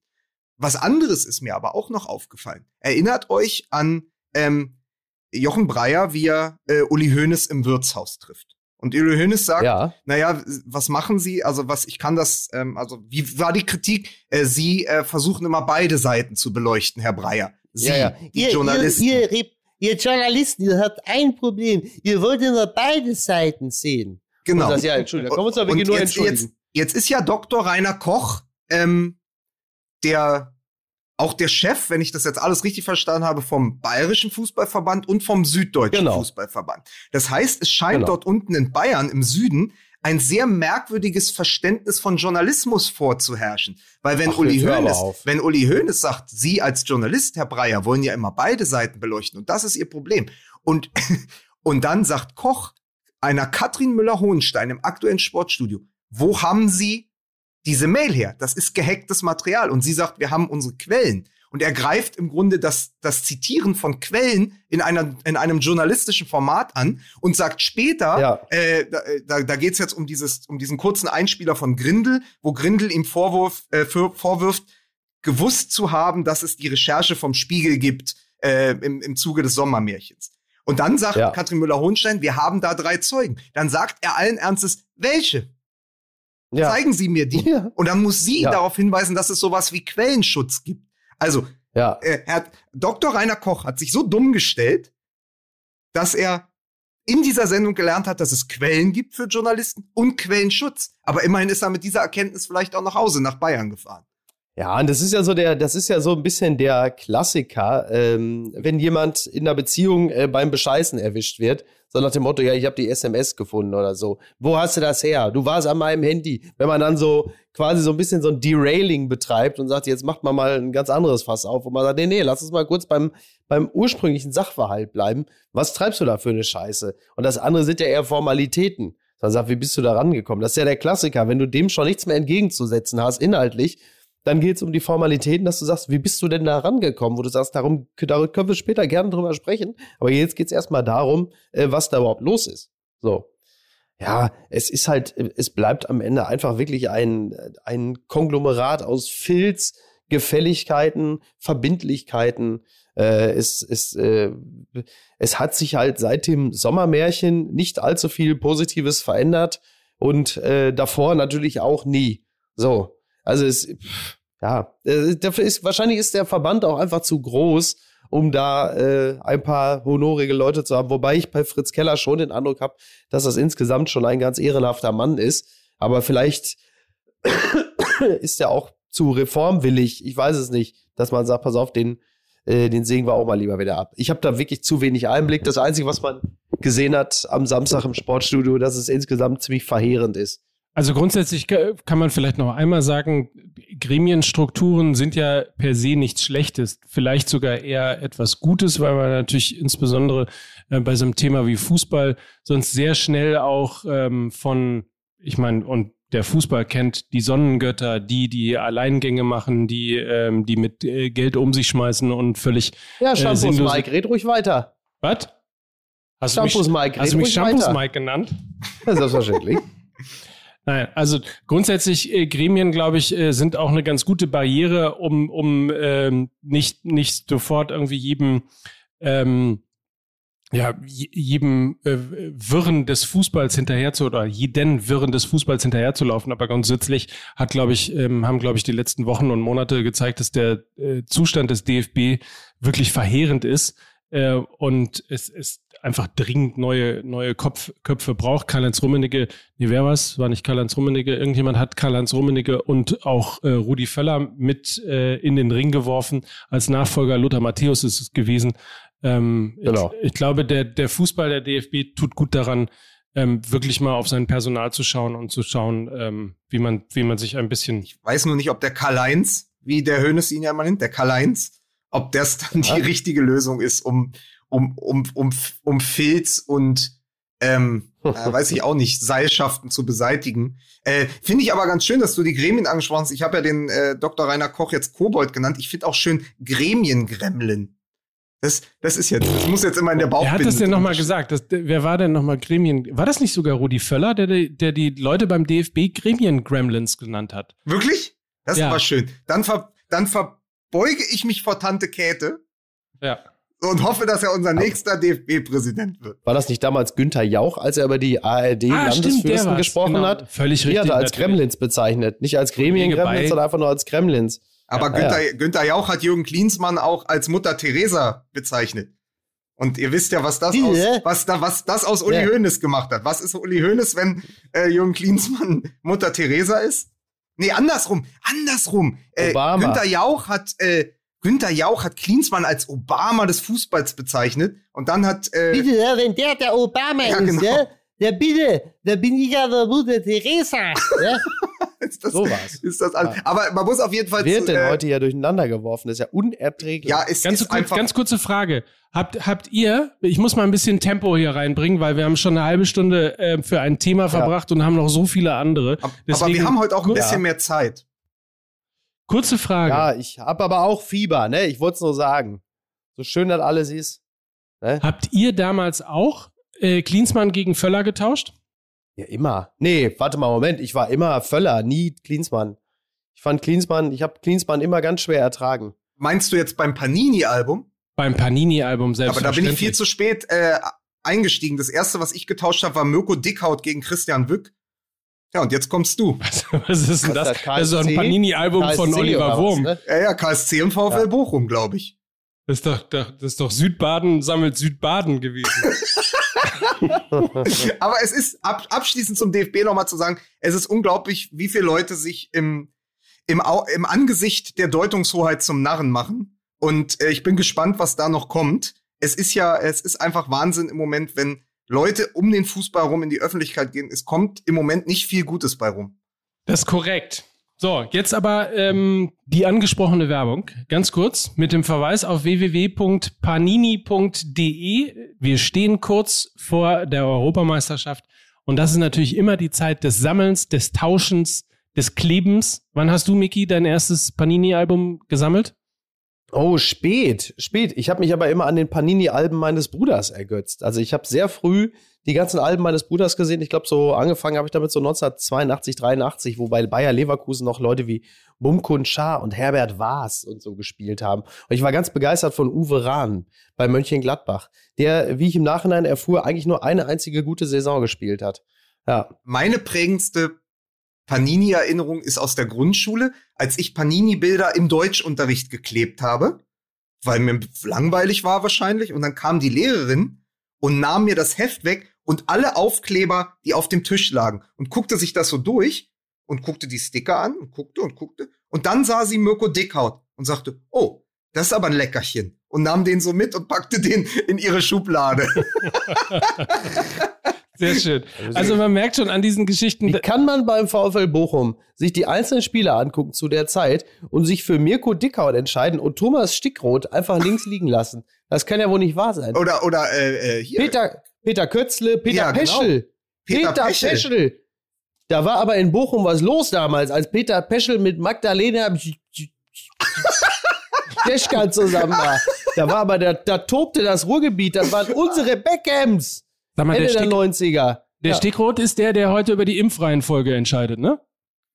Was anderes ist mir aber auch noch aufgefallen. Erinnert euch an ähm, Jochen Breyer, wie er äh, Uli Hoeneß im Wirtshaus trifft. Und Uli Hoeneß sagt, ja. naja, was machen Sie? Also was, ich kann das, ähm, also wie war die Kritik? Äh, Sie äh, versuchen immer beide Seiten zu beleuchten, Herr Breyer. Sie, ja, ja. die ihr, Journalisten. Ihr, ihr, ihr, Journalisten, ihr habt ein Problem. Ihr wollt immer beide Seiten sehen. Genau. Das, ja, Entschuldigung, da kommen wir uns aber nur jetzt, entschuldigen. Jetzt, jetzt ist ja Dr. Rainer Koch, ähm, der auch der Chef, wenn ich das jetzt alles richtig verstanden habe, vom Bayerischen Fußballverband und vom Süddeutschen genau. Fußballverband. Das heißt, es scheint genau. dort unten in Bayern im Süden ein sehr merkwürdiges Verständnis von Journalismus vorzuherrschen. Weil wenn Ach, Uli Hoeneß, wenn Uli Hoeneß sagt, Sie als Journalist, Herr Breyer, wollen ja immer beide Seiten beleuchten und das ist Ihr Problem. Und, [LAUGHS] und dann sagt Koch einer Katrin Müller-Hohenstein im aktuellen Sportstudio, wo haben Sie diese Mail her. Das ist gehacktes Material. Und sie sagt, wir haben unsere Quellen. Und er greift im Grunde das, das Zitieren von Quellen in, einer, in einem journalistischen Format an und sagt später, ja. äh, da, da geht es jetzt um, dieses, um diesen kurzen Einspieler von Grindel, wo Grindel ihm Vorwurf, äh, für, vorwirft, gewusst zu haben, dass es die Recherche vom Spiegel gibt äh, im, im Zuge des Sommermärchens. Und dann sagt ja. Katrin Müller-Hohenstein, wir haben da drei Zeugen. Dann sagt er allen Ernstes, welche? Ja. Zeigen Sie mir die. [LAUGHS] Ja. Und dann muss sie ja. darauf hinweisen, dass es sowas wie Quellenschutz gibt. Also, äh, hat, Dr. Rainer Koch hat sich so dumm gestellt, dass er in dieser Sendung gelernt hat, dass es Quellen gibt für Journalisten und Quellenschutz. Aber immerhin ist er mit dieser Erkenntnis vielleicht auch nach Hause, nach Bayern gefahren. Ja, und das ist ja so der, das ist ja so ein bisschen der Klassiker, ähm, wenn jemand in einer Beziehung äh, beim Bescheißen erwischt wird, so nach dem Motto, ja, ich habe die SMS gefunden oder so. Wo hast du das her? Du warst an meinem Handy. Wenn man dann so quasi so ein bisschen so ein Derailing betreibt und sagt, jetzt macht man mal ein ganz anderes Fass auf und man sagt, nee, nee, lass uns mal kurz beim, beim ursprünglichen Sachverhalt bleiben. Was treibst du da für eine Scheiße? Und das andere sind ja eher Formalitäten. Dann sagt, wie bist du da rangekommen? Das ist ja der Klassiker. Wenn du dem schon nichts mehr entgegenzusetzen hast, inhaltlich, dann geht es um die Formalitäten, dass du sagst, wie bist du denn da rangekommen? Wo du sagst, darum, darum können wir später gerne drüber sprechen. Aber jetzt geht es erstmal darum, äh, was da überhaupt los ist. So. Ja, es ist halt, es bleibt am Ende einfach wirklich ein, ein Konglomerat aus Filz, Gefälligkeiten, Verbindlichkeiten. Äh, es, es, äh, es hat sich halt seit dem Sommermärchen nicht allzu viel Positives verändert und äh, davor natürlich auch nie. So, also es, ja, äh, dafür ist, wahrscheinlich ist der Verband auch einfach zu groß, um da äh, ein paar honorige Leute zu haben. Wobei ich bei Fritz Keller schon den Eindruck habe, dass das insgesamt schon ein ganz ehrenhafter Mann ist. Aber vielleicht [COUGHS] ist er auch zu reformwillig. Ich weiß es nicht, dass man sagt, pass auf, den, äh, den sägen wir auch mal lieber wieder ab. Ich habe da wirklich zu wenig Einblick. Das Einzige, was man gesehen hat am Samstag im Sportstudio, dass es insgesamt ziemlich verheerend ist. Also grundsätzlich kann man vielleicht noch einmal sagen, Gremienstrukturen sind ja per se nichts Schlechtes, vielleicht sogar eher etwas Gutes, weil man natürlich insbesondere äh, bei so einem Thema wie Fußball sonst sehr schnell auch ähm, von, ich meine, und der Fußball kennt die Sonnengötter, die die Alleingänge machen, die ähm, die mit äh, Geld um sich schmeißen und völlig Ja, Shampoos äh, Mike, red ruhig weiter. Was? Hast Shampoos Mike, hast du mich Shampoos Mike genannt? Ja, [LAUGHS] selbstverständlich. Nein, also grundsätzlich äh, Gremien, glaube ich, äh, sind auch eine ganz gute Barriere, um, um ähm, nicht, nicht sofort irgendwie jedem, ähm, ja, jedem äh, Wirren des Fußballs hinterher zu oder jeden Wirren des Fußballs hinterherzulaufen. Aber grundsätzlich hat, glaube ich, ähm, haben, glaube ich, die letzten Wochen und Monate gezeigt, dass der äh, Zustand des DFB wirklich verheerend ist. Äh, und es ist einfach dringend neue, neue Kopf, Köpfe braucht. Karl-Heinz Rummenigge, nee, wer was? War nicht Karl-Heinz Rummenigge. Irgendjemand hat Karl-Heinz Rummenigge und auch äh, Rudi Völler mit äh, in den Ring geworfen. Als Nachfolger Lothar Matthäus ist es gewesen. Ähm, Genau. ich, ich glaube, der, der Fußball der DFB tut gut daran, ähm, wirklich mal auf sein Personal zu schauen und zu schauen, ähm, wie man, wie man sich ein bisschen Ich weiß nur nicht, ob der Karl-Heinz, wie der Hönes ihn ja immer nennt, der Karl-Heinz, ob das dann die Ja. richtige Lösung ist, um, um, um, um, um Filz und ähm, äh, [LAUGHS] weiß ich auch nicht, Seilschaften zu beseitigen. Äh, finde ich aber ganz schön, dass du die Gremien angesprochen hast. Ich habe ja den äh, Dr. Rainer Koch jetzt Kobold genannt. Ich finde auch schön Gremiengremlin. Das, das ist jetzt, das muss jetzt immer in der Bauchbinde. Wer hat das denn nochmal gesagt? Das, wer war denn nochmal Gremien? War das nicht sogar Rudi Völler, der, die- der die Leute beim DFB Gremien-Gremlins genannt hat? Wirklich? Das Ja. war schön. Dann, ver, dann verbeuge ich mich vor Tante Käthe Ja. Und hoffe, dass er unser nächster DFB-Präsident wird. War das nicht damals Günther Jauch, als er über die ARD-Landesfürsten war's. gesprochen Genau. hat? Völlig Die richtig. hat er als natürlich. Gremlins bezeichnet. Nicht als Gremien-Gremlins, sondern einfach nur als Gremlins. Aber Ja, Günther, Günther Jauch hat Jürgen Klinsmann auch als Mutter Teresa bezeichnet. Und ihr wisst ja, was das aus, was da, was das aus Uli Ja. Hoeneß gemacht hat. Was ist Uli Hoeneß, wenn äh, Jürgen Klinsmann Mutter Teresa ist? Nee, andersrum, andersrum. Äh, Obama. Günther Jauch hat, äh, Günther Jauch hat Klinsmann als Obama des Fußballs bezeichnet. Und dann hat, äh, Bitte, ja, wenn der der Obama Ja, ist, genau. ja, der bitte, da bin ich aber Mutter Teresa. Ja? [LAUGHS] ist das, So war's. ist das alles. Aber man muss auf jeden Fall Wird zu- denn äh, heute ja durcheinander geworfen? Das ist ja unerträglich. ja, es Ganz, ist kurz, einfach ganz kurze Frage. Habt, habt ihr, ich muss mal ein bisschen Tempo hier reinbringen, weil wir haben schon eine halbe Stunde äh, für ein Thema verbracht und haben noch so viele andere. aber Deswegen- wir haben heute auch ein Ja. bisschen mehr Zeit. Kurze Frage. Ja, ich habe aber auch Fieber, ne? Ich wollte es nur sagen. So schön das alles ist. Ne? Habt ihr damals auch äh, Klinsmann gegen Völler getauscht? Ja, immer. Nee, warte mal, Moment. Ich war immer Völler, nie Klinsmann. Ich fand Klinsmann, ich habe Klinsmann immer ganz schwer ertragen. Meinst du jetzt beim Panini-Album? Beim Panini-Album selbst. Aber da bin ich viel zu spät äh, eingestiegen. Das erste, was ich getauscht habe, war Mirko Dickhaut gegen Christian Wück. Ja, und jetzt kommst du. [LAUGHS] Was, was ist denn das? das, Das ist so ein? Panini-Album von Oliver Wurm. ne? Ja, ja, KSC und VfL Ja. Bochum, glaube ich. Das, ist doch, doch, das ist doch Südbaden sammelt Südbaden gewesen. [LAUGHS] [LAUGHS] Aber es ist ab, abschließend zum DFB nochmal zu sagen, es ist unglaublich, wie viele Leute sich im, im, im Angesicht der Deutungshoheit zum Narren machen. Und äh, ich bin gespannt, was da noch kommt. Es ist ja, es ist einfach Wahnsinn im Moment, wenn Leute um den Fußball rum in die Öffentlichkeit gehen. Es kommt im Moment nicht viel Gutes bei rum. Das ist korrekt. So, jetzt aber ähm, die angesprochene Werbung. Ganz kurz mit dem Verweis auf www.panini.de. Wir stehen kurz vor der Europameisterschaft und das ist natürlich immer die Zeit des Sammelns, des Tauschens, des Klebens. Wann hast du, Miki, dein erstes Panini-Album gesammelt? Oh, spät, spät. Ich habe mich aber immer an den Panini-Alben meines Bruders ergötzt. Also ich habe sehr früh die ganzen Alben meines Bruders gesehen. Ich glaube, so angefangen habe ich damit so 1982, 83, wo bei Bayer Leverkusen noch Leute wie Bumkun Schar und Herbert Waas und so gespielt haben. Und ich war ganz begeistert von Uwe Rahn bei Mönchengladbach, der, wie ich im Nachhinein erfuhr, eigentlich nur eine einzige gute Saison gespielt hat. Ja, Meine prägendste Panini-Erinnerung ist aus der Grundschule, als ich Panini-Bilder im Deutschunterricht geklebt habe, weil mir langweilig war wahrscheinlich. Und dann kam die Lehrerin und nahm mir das Heft weg und alle Aufkleber, die auf dem Tisch lagen, und guckte sich das so durch und guckte die Sticker an und guckte und guckte. Und dann sah sie Mirko Dickhaut und sagte, oh, das ist aber ein Leckerchen. Und nahm den so mit und packte den in ihre Schublade. [LAUGHS] Sehr schön. [LAUGHS] Also man merkt schon an diesen Geschichten, Wie kann man beim VfL Bochum sich die einzelnen Spieler angucken zu der Zeit und sich für Mirko Dickhaut entscheiden und Thomas Stickroth einfach links [LAUGHS] liegen lassen? Das kann ja wohl nicht wahr sein. Oder, oder, äh, äh, hier. Peter, Peter Kötzle, Peter Ja, genau. Peschel. Peter Peter, Peschel. Peschel. Da war aber in Bochum was los damals, als Peter Peschel mit Magdalena Deschka zusammen war. Da war aber, da, da tobte das Ruhrgebiet, das waren unsere Beckhams. Sag mal, der, Ende der Stick, 90er. der Ja. Stickrot ist der, der heute über die Impfreihenfolge entscheidet, ne?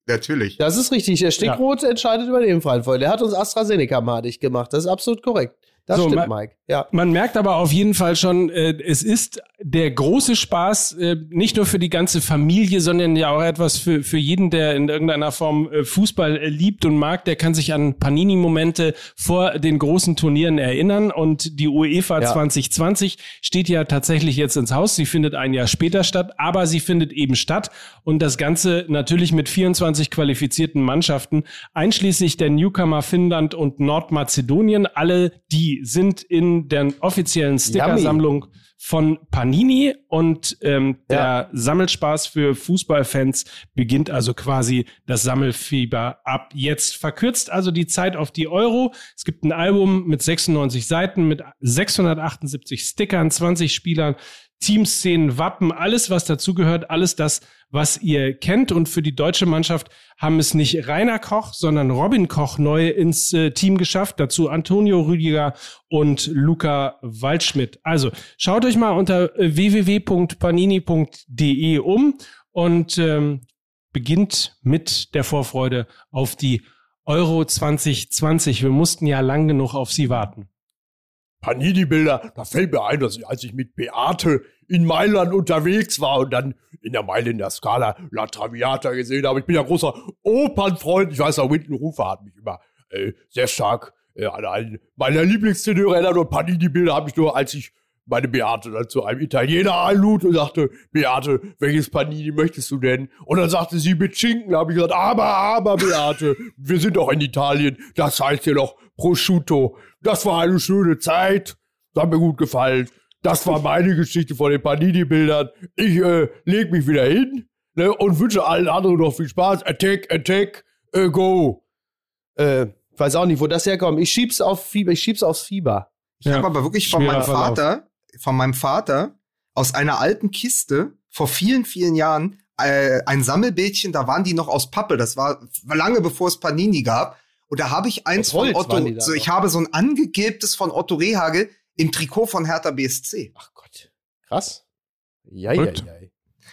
Natürlich. Das ist richtig. Der Stickroth entscheidet über den Fall. Der hat uns AstraZeneca madig gemacht. Das ist absolut korrekt. Das So, stimmt, ma- Mike. Ja. Man merkt aber auf jeden Fall schon, äh, es ist der große Spaß, äh, nicht nur für die ganze Familie, sondern ja auch etwas für, für jeden, der in irgendeiner Form äh, Fußball äh, liebt und mag. Der kann sich an Panini-Momente vor den großen Turnieren erinnern. Und die UEFA Ja. 2020 steht ja tatsächlich jetzt ins Haus. Sie findet ein Jahr später statt, aber sie findet eben statt. Und das Ganze natürlich mit 24 qualifizierten Mannschaften, einschließlich der Newcomer Finnland und Nordmazedonien. Alle die sind in der offiziellen Stickersammlung von Panini und ähm, der Ja. Sammelspaß für Fußballfans beginnt also quasi das Sammelfieber ab jetzt. Verkürzt also die Zeit auf die Euro. Es gibt ein Album mit 96 Seiten, mit 678 Stickern, 20 Spielern, Teamszenen, Wappen, alles, was dazugehört, alles das, was ihr kennt. Und für die deutsche Mannschaft haben es nicht Rainer Koch, sondern Robin Koch neu ins äh, Team geschafft. Dazu Antonio Rüdiger und Luca Waldschmidt. Also schaut euch mal unter äh, www.panini.de um und ähm, beginnt mit der Vorfreude auf die Euro 2020. Wir mussten ja lang genug auf sie warten. Panini-Bilder, da fällt mir ein, dass ich, als ich mit Beate in Mailand unterwegs war und dann in der Mailänder Scala La Traviata gesehen habe. Ich bin ja großer Opernfreund. Ich weiß, auch Winton Rufer hat mich immer äh, sehr stark äh, an einen meiner Lieblingstenöre erinnert und Panini-Bilder habe ich nur, als ich meine Beate dann zu einem Italiener einlud und sagte, Beate, welches Panini möchtest du denn? Und dann sagte sie mit Schinken, da habe ich gesagt, aber, aber, Beate, wir sind doch in Italien, das heißt ja doch Prosciutto. Das war eine schöne Zeit, das hat mir gut gefallen. Das war meine Geschichte von den Panini-Bildern. Ich äh, leg mich wieder hin ne, und wünsche allen anderen noch viel Spaß. Attack, attack, äh, go. Äh, ich weiß auch nicht, wo das herkommt. Ich schieb's auf Fieber, ich schieb's aufs Fieber. Ich habe aber wirklich von Schwerer meinem Verlauf. Vater, von meinem Vater aus einer alten Kiste vor vielen, vielen Jahren äh, ein Sammelbildchen, da waren die noch aus Pappe. Das war lange bevor es Panini gab. Und da habe ich eins von Otto, so, ich habe so ein angegilbtes von Otto Rehagel im Trikot von Hertha BSC. Ach Gott. Krass. Ja, ja, ja.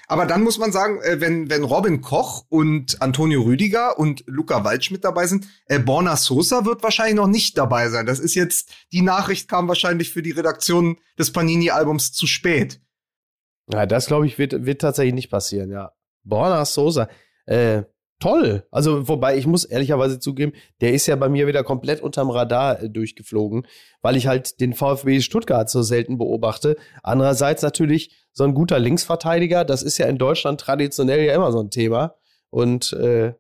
Aber dann muss man sagen, äh, wenn, wenn Robin Koch und Antonio Rüdiger und Luca Waldschmidt dabei sind, äh, Borna Sosa wird wahrscheinlich noch nicht dabei sein. Das ist jetzt, die Nachricht kam wahrscheinlich für die Redaktion des Panini-Albums zu spät. Ja, das glaube ich wird, wird tatsächlich nicht passieren, ja. Borna Sosa, äh, toll. Also, wobei ich muss ehrlicherweise zugeben, der ist ja bei mir wieder komplett unterm Radar äh, durchgeflogen, weil ich halt den VfB Stuttgart so selten beobachte. Andererseits natürlich so ein guter Linksverteidiger, das ist ja in Deutschland traditionell ja immer so ein Thema. Und äh,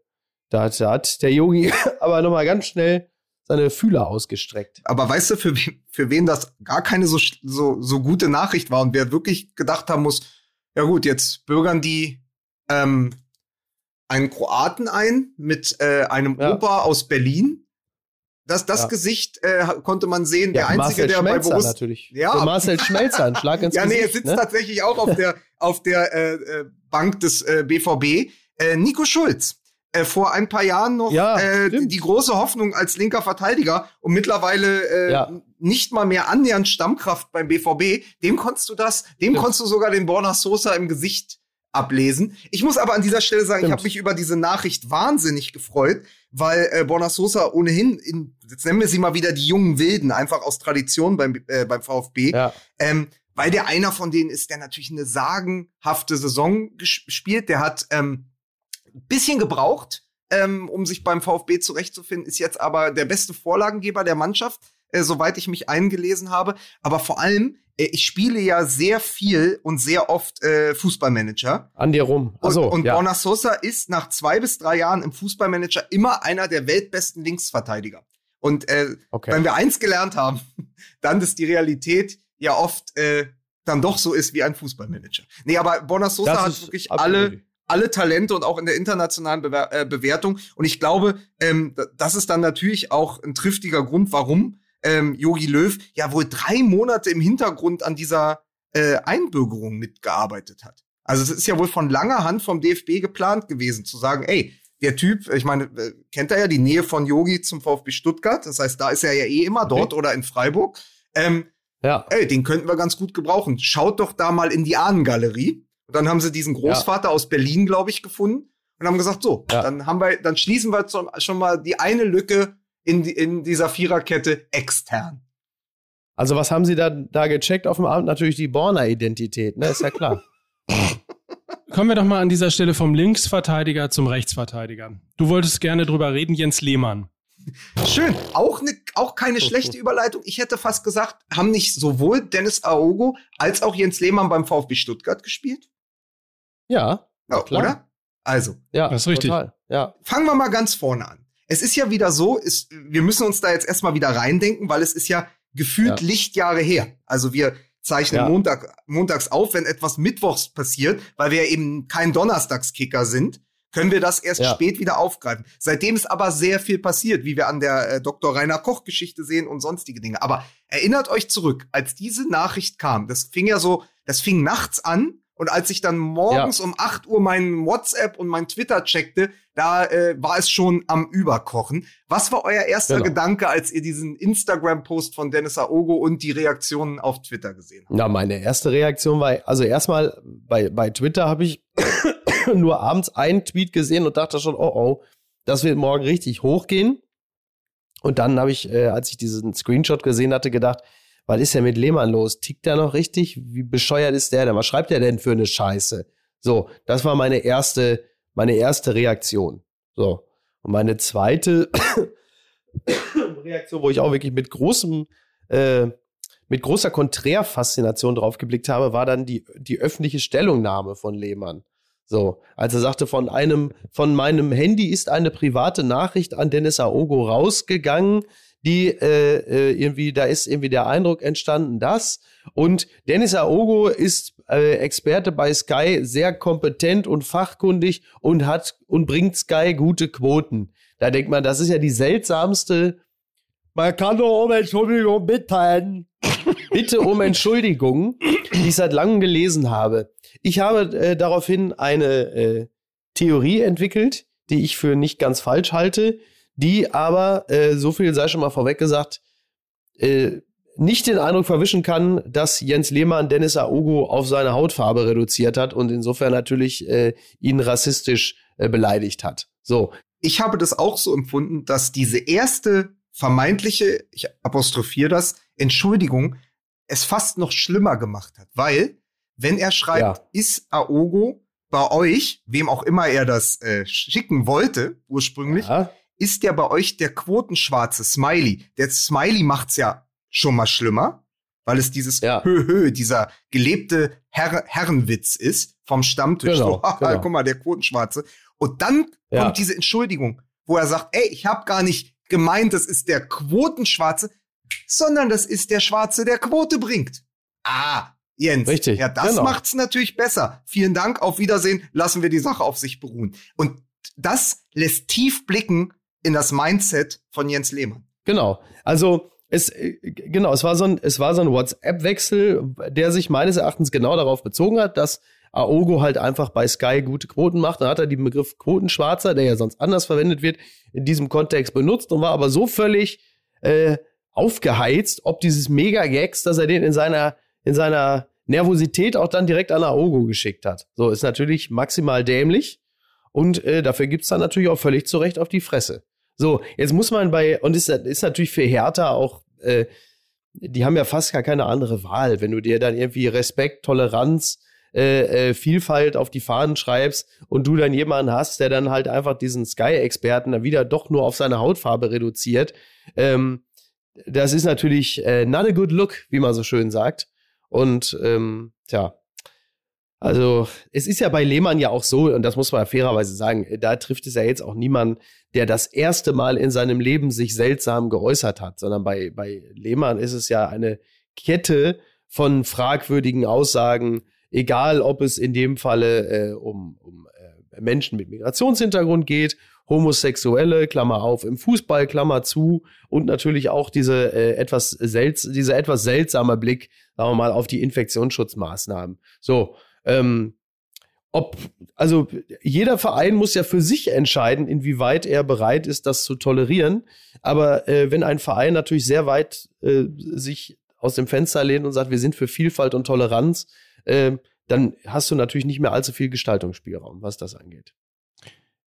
da, hat, da hat der Yogi [LAUGHS] aber nochmal ganz schnell seine Fühler ausgestreckt. Aber weißt du, für, wen- für wen das gar keine so, so, so gute Nachricht war und wer wirklich gedacht haben muss, ja gut, jetzt bürgern die ähm, einen Kroaten ein mit äh, einem Ja. Opa aus Berlin. Das, das Ja. Gesicht äh, konnte man sehen. der Einzige, Marcel der bei Schmelzer Borussia natürlich. Ja, Für Marcel Schmelzer, ein Schlag ins [LAUGHS] Ja, nee, er Gesicht. sitzt ne? tatsächlich auch auf der, [LAUGHS] auf der äh, äh, Bank des äh, BVB. Äh, Nico Schulz. Äh, vor ein paar Jahren noch Ja, äh, die große Hoffnung als linker Verteidiger und mittlerweile äh, Ja. nicht mal mehr annähernd Stammkraft beim BVB. Dem konntest du das, dem Stimmt. konntest du sogar den Borna Sosa im Gesicht ablesen. Ich muss aber an dieser Stelle sagen, ich Stimmt. habe mich über diese Nachricht wahnsinnig gefreut, weil äh, Borna Sosa ohnehin, in, jetzt nennen wir sie mal wieder die jungen Wilden, einfach aus Tradition beim, äh, beim VfB, Ja. ähm, weil der einer von denen ist, der natürlich eine sagenhafte Saison ges- spielt. Der hat ähm, ein bisschen gebraucht, ähm, um sich beim VfB zurechtzufinden, ist jetzt aber der beste Vorlagengeber der Mannschaft, äh, soweit ich mich eingelesen habe. Aber vor allem, ich spiele ja sehr viel und sehr oft äh, Fußballmanager. An dir rum. Achso, und und ja. Borna Sosa ist nach zwei bis drei Jahren im Fußballmanager immer einer der weltbesten Linksverteidiger. Und äh, okay. wenn wir eins gelernt haben, [LAUGHS] dann, dass die Realität ja oft äh, dann doch so ist wie ein Fußballmanager. Nee, aber Borna Sosa hat ist wirklich absolut alle, alle Talente und auch in der internationalen Bewer äh, Bewertung. Und ich glaube, ähm, das ist dann natürlich auch ein triftiger Grund, warum ähm, Jogi Löw ja wohl drei Monate im Hintergrund an dieser äh, Einbürgerung mitgearbeitet hat. Also es ist ja wohl von langer Hand vom DFB geplant gewesen, zu sagen, ey, der Typ, ich meine, äh, kennt er ja die Nähe von Yogi zum VfB Stuttgart, das heißt, da ist er ja eh immer Okay. dort oder in Freiburg. Ähm, Ja. ey, den könnten wir ganz gut gebrauchen. Schaut doch da mal in die Ahnengalerie. Und dann haben sie diesen Großvater aus Berlin, glaube ich, gefunden und haben gesagt, so, Ja. dann haben wir, dann schließen wir schon mal die eine Lücke in, in dieser Viererkette extern. Also was haben Sie da, da gecheckt auf dem Abend? Natürlich die Borner-Identität, ne? Ist ja klar. [LAUGHS] Kommen wir doch mal an dieser Stelle vom Linksverteidiger zum Rechtsverteidiger. Du wolltest gerne drüber reden, Jens Lehmann. Schön. Auch, ne, auch keine schlechte Überleitung. Ich hätte fast gesagt, haben nicht sowohl Dennis Aogo als auch Jens Lehmann beim VfB Stuttgart gespielt? Ja. Ja, klar. oder? Also, Ja, Das ist richtig. Total. Ja. fangen wir mal ganz vorne an. Es ist ja wieder so, ist, wir müssen uns da jetzt erstmal wieder reindenken, weil es ist ja gefühlt Ja. Lichtjahre her. Also wir zeichnen Ja. Montag, montags auf, wenn etwas mittwochs passiert, weil wir eben kein Donnerstagskicker sind, können wir das erst Ja. spät wieder aufgreifen. Seitdem ist aber sehr viel passiert, wie wir an der äh, Dr. Rainer Koch Geschichte sehen und sonstige Dinge. Aber erinnert euch zurück, als diese Nachricht kam, das fing ja so, das fing nachts an und als ich dann morgens um 8 Uhr meinen WhatsApp und mein Twitter checkte, da äh, war es schon am Überkochen. Was war euer erster Genau. Gedanke, als ihr diesen Instagram-Post von Dennis Aogo und die Reaktionen auf Twitter gesehen habt? Na, meine erste Reaktion war, also erstmal bei, bei Twitter habe ich [COUGHS] nur abends einen Tweet gesehen und dachte schon, oh oh, das wird morgen richtig hochgehen. Und dann habe ich, äh, als ich diesen Screenshot gesehen hatte, gedacht, was ist denn mit Lehmann los? Tickt der noch richtig? Wie bescheuert ist der denn? Was schreibt der denn für eine Scheiße? So, das war meine erste, meine erste Reaktion. So. Und meine zweite [COUGHS] Reaktion, wo ich auch wirklich mit großem, äh, mit großer Konträrfaszination drauf geblickt habe, war dann die, die öffentliche Stellungnahme von Lehmann. So, als er sagte, von einem, von meinem Handy ist eine private Nachricht an Dennis Aogo rausgegangen, die äh, äh, irgendwie, da ist irgendwie der Eindruck entstanden, dass und Dennis Aogo ist äh, Experte bei Sky, sehr kompetent und fachkundig und hat und bringt Sky gute Quoten. Da denkt man, das ist ja die seltsamste Man kann doch um Entschuldigung mitteilen. [LAUGHS] Bitte um Entschuldigung, die ich seit langem gelesen habe. Ich habe äh, daraufhin eine äh, Theorie entwickelt, die ich für nicht ganz falsch halte, die aber, äh, so viel sei schon mal vorweg gesagt, äh, nicht den Eindruck verwischen kann, dass Jens Lehmann Dennis Aogo auf seine Hautfarbe reduziert hat und insofern natürlich äh, ihn rassistisch äh, beleidigt hat. So, ich habe das auch so empfunden, dass diese erste vermeintliche, ich apostrophiere das, Entschuldigung, es fast noch schlimmer gemacht hat. Weil, wenn er schreibt, Ja. ist Aogo bei euch, wem auch immer er das äh, schicken wollte, ursprünglich, ja, ist der bei euch der quotenschwarze Smiley. Der Smiley macht's ja schon mal schlimmer, weil es dieses Ja. Hö, Hö, dieser gelebte Herr, Herrenwitz ist vom Stammtisch. Genau, so, [LAUGHS] genau. guck mal, der Quotenschwarze. Und dann Ja. kommt diese Entschuldigung, wo er sagt, ey, ich habe gar nicht gemeint, das ist der Quotenschwarze, sondern das ist der Schwarze, der Quote bringt. Ah, Jens. Richtig, Ja, das genau. macht's natürlich besser. Vielen Dank, auf Wiedersehen, lassen wir die Sache auf sich beruhen. Und das lässt tief blicken in das Mindset von Jens Lehmann. Genau. Also es äh, genau, es war so ein es war so ein WhatsApp-Wechsel, der sich meines Erachtens genau darauf bezogen hat, dass Aogo halt einfach bei Sky gute Quoten macht. Dann hat er den Begriff Quotenschwarzer, der ja sonst anders verwendet wird, in diesem Kontext benutzt und war aber so völlig äh, aufgeheizt, ob dieses Mega-Gags, dass er den in seiner in seiner Nervosität auch dann direkt an Aogo geschickt hat. So ist natürlich maximal dämlich und äh, dafür gibt's dann natürlich auch völlig zu Recht auf die Fresse. So, jetzt muss man bei, und ist, ist natürlich für Hertha auch, äh, die haben ja fast gar keine andere Wahl, wenn du dir dann irgendwie Respekt, Toleranz, äh, äh, Vielfalt auf die Fahnen schreibst und du dann jemanden hast, der dann halt einfach diesen Sky-Experten dann wieder doch nur auf seine Hautfarbe reduziert. Ähm, das ist natürlich äh, not a good look, wie man so schön sagt. Und ähm, tja, also es ist ja bei Lehmann ja auch so, und das muss man fairerweise sagen, da trifft es ja jetzt auch niemanden, der das erste Mal in seinem Leben sich seltsam geäußert hat, sondern bei, bei Lehmann ist es ja eine Kette von fragwürdigen Aussagen, egal ob es in dem Falle äh, um, um äh, Menschen mit Migrationshintergrund geht, Homosexuelle, Klammer auf, im Fußball, Klammer zu, und natürlich auch diese, äh, etwas selts dieser etwas seltsame Blick, sagen wir mal, auf die Infektionsschutzmaßnahmen. So, ähm, ob, also jeder Verein muss ja für sich entscheiden, inwieweit er bereit ist, das zu tolerieren. Aber äh, wenn ein Verein natürlich sehr weit äh, sich aus dem Fenster lehnt und sagt, wir sind für Vielfalt und Toleranz, äh, dann hast du natürlich nicht mehr allzu viel Gestaltungsspielraum, was das angeht.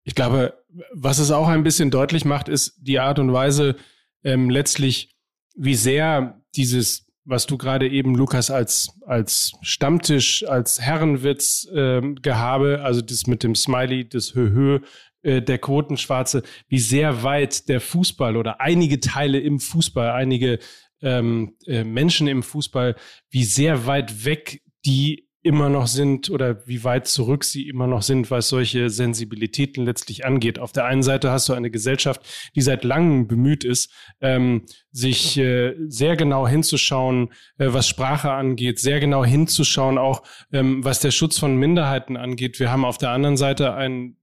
Ich glaube, was es auch ein bisschen deutlich macht, ist die Art und Weise ähm, letztlich, wie sehr dieses was du gerade eben, Lukas, als, als Stammtisch, als Herrenwitz ähm, gehabe, also das mit dem Smiley, das Höhö, äh, der Quotenschwarze, wie sehr weit der Fußball oder einige Teile im Fußball, einige ähm, äh, Menschen im Fußball, wie sehr weit weg die immer noch sind oder wie weit zurück sie immer noch sind, was solche Sensibilitäten letztlich angeht. Auf der einen Seite hast du eine Gesellschaft, die seit langem bemüht ist, ähm, sich äh, sehr genau hinzuschauen, äh, was Sprache angeht, sehr genau hinzuschauen, auch ähm, was der Schutz von Minderheiten angeht. Wir haben auf der anderen Seite ein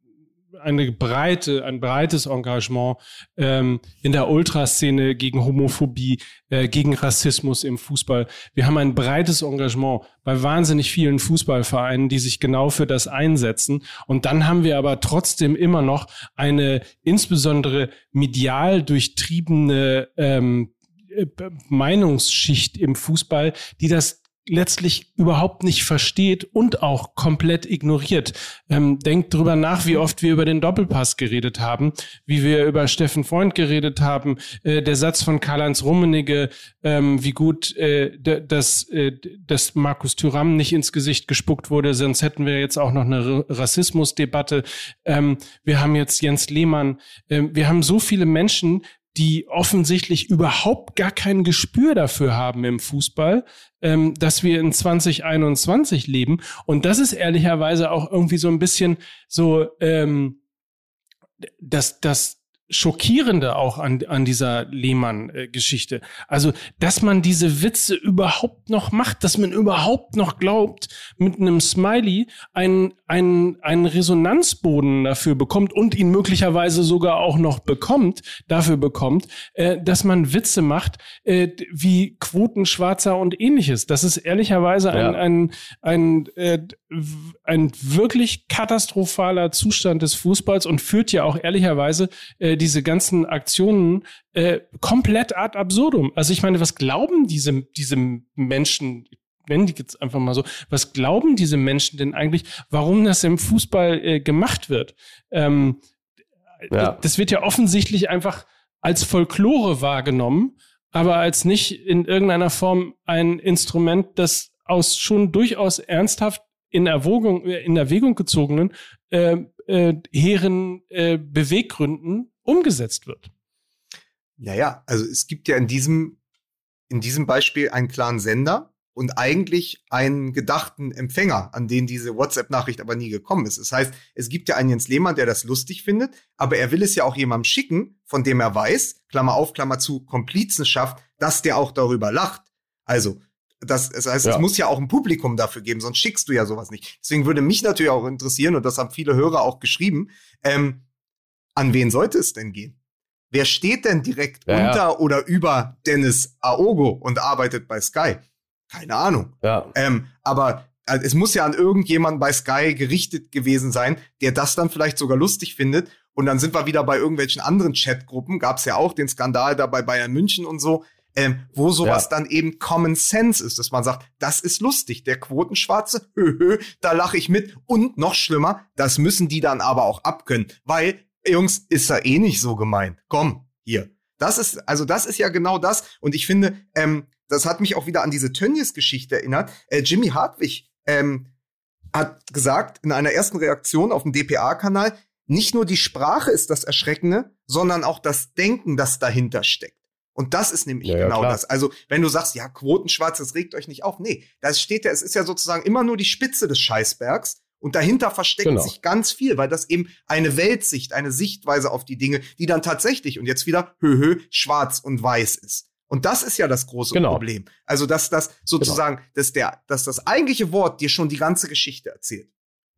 eine breite, ein breites Engagement ähm, in der Ultraszene gegen Homophobie, äh, gegen Rassismus im Fußball. Wir haben ein breites Engagement bei wahnsinnig vielen Fußballvereinen, die sich genau für das einsetzen. Und dann haben wir aber trotzdem immer noch eine insbesondere medial durchtriebene ähm, äh, Meinungsschicht im Fußball, die das letztlich überhaupt nicht versteht und auch komplett ignoriert. Ähm, denkt drüber nach, wie oft wir über den Doppelpass geredet haben, wie wir über Steffen Freund geredet haben, äh, der Satz von Karl-Heinz Rummenigge, ähm, wie gut äh, dass, äh, dass Markus Thüram nicht ins Gesicht gespuckt wurde, sonst hätten wir jetzt auch noch eine Rassismusdebatte. Ähm, wir haben jetzt Jens Lehmann. Ähm, wir haben so viele Menschen, die offensichtlich überhaupt gar kein Gespür dafür haben im Fußball, ähm, dass wir in 2021 leben. Und das ist ehrlicherweise auch irgendwie so ein bisschen so, ähm, dass, dass Schockierende auch an, an dieser Lehmann-Geschichte. Also, dass man diese Witze überhaupt noch macht, dass man überhaupt noch glaubt, mit einem Smiley einen, einen, einen Resonanzboden dafür bekommt und ihn möglicherweise sogar auch noch bekommt, dafür bekommt, äh, dass man Witze macht, äh, wie Quotenschwarzer und ähnliches. Das ist ehrlicherweise ein, ja. ein, ein, äh, ein wirklich katastrophaler Zustand des Fußballs und führt ja auch ehrlicherweise äh, diese ganzen Aktionen äh, komplett ad absurdum. Also ich meine, was glauben diese, diese Menschen, nennen die jetzt einfach mal so, was glauben diese Menschen denn eigentlich, warum das im Fußball äh, gemacht wird? Ähm, ja. Das wird ja offensichtlich einfach als Folklore wahrgenommen, aber als nicht in irgendeiner Form ein Instrument, das aus schon durchaus ernsthaft in Erwogung, in Erwägung gezogenen äh, äh, hehren äh, Beweggründen umgesetzt wird. Naja, also es gibt ja in diesem, in diesem Beispiel einen klaren Sender und eigentlich einen gedachten Empfänger, an den diese WhatsApp-Nachricht aber nie gekommen ist. Das heißt, es gibt ja einen Jens Lehmann, der das lustig findet, aber er will es ja auch jemandem schicken, von dem er weiß, Klammer auf, Klammer zu, Komplizenschaft, dass der auch darüber lacht. Also, das, das heißt, ja. es muss ja auch ein Publikum dafür geben, sonst schickst du ja sowas nicht. Deswegen würde mich natürlich auch interessieren, und das haben viele Hörer auch geschrieben, ähm, an wen sollte es denn gehen? Wer steht denn direkt ja, unter ja. oder über Dennis Aogo und arbeitet bei Sky? Keine Ahnung. Ja. Ähm, aber also, es muss ja an irgendjemanden bei Sky gerichtet gewesen sein, der das dann vielleicht sogar lustig findet. Und dann sind wir wieder bei irgendwelchen anderen Chatgruppen. Gab es ja auch den Skandal da bei Bayern München und so, ähm, wo sowas ja. dann eben Common Sense ist, dass man sagt, das ist lustig, der Quotenschwarze, [LAUGHS] höhö, da lache ich mit. Und noch schlimmer, das müssen die dann aber auch abkönnen, weil Jungs, ist da eh nicht so gemeint. Komm, hier. Das ist, also das ist ja genau das. Und ich finde, ähm, das hat mich auch wieder an diese Tönnies-Geschichte erinnert. Äh, Jimmy Hartwig ähm, hat gesagt in einer ersten Reaktion auf dem DPA-Kanal, nicht nur die Sprache ist das Erschreckende, sondern auch das Denken, das dahinter steckt. Und das ist nämlich ja, genau ja, das. Also, wenn du sagst, ja, Quotenschwarz, das regt euch nicht auf. Nee, das steht ja, es ist ja sozusagen immer nur die Spitze des Scheißbergs. Und dahinter versteckt genau. sich ganz viel, weil das eben eine Weltsicht, eine Sichtweise auf die Dinge, die dann tatsächlich und jetzt wieder höhö schwarz und weiß ist. Und das ist ja das große genau. Problem. Also, dass das sozusagen, genau. dass der, dass das eigentliche Wort dir schon die ganze Geschichte erzählt.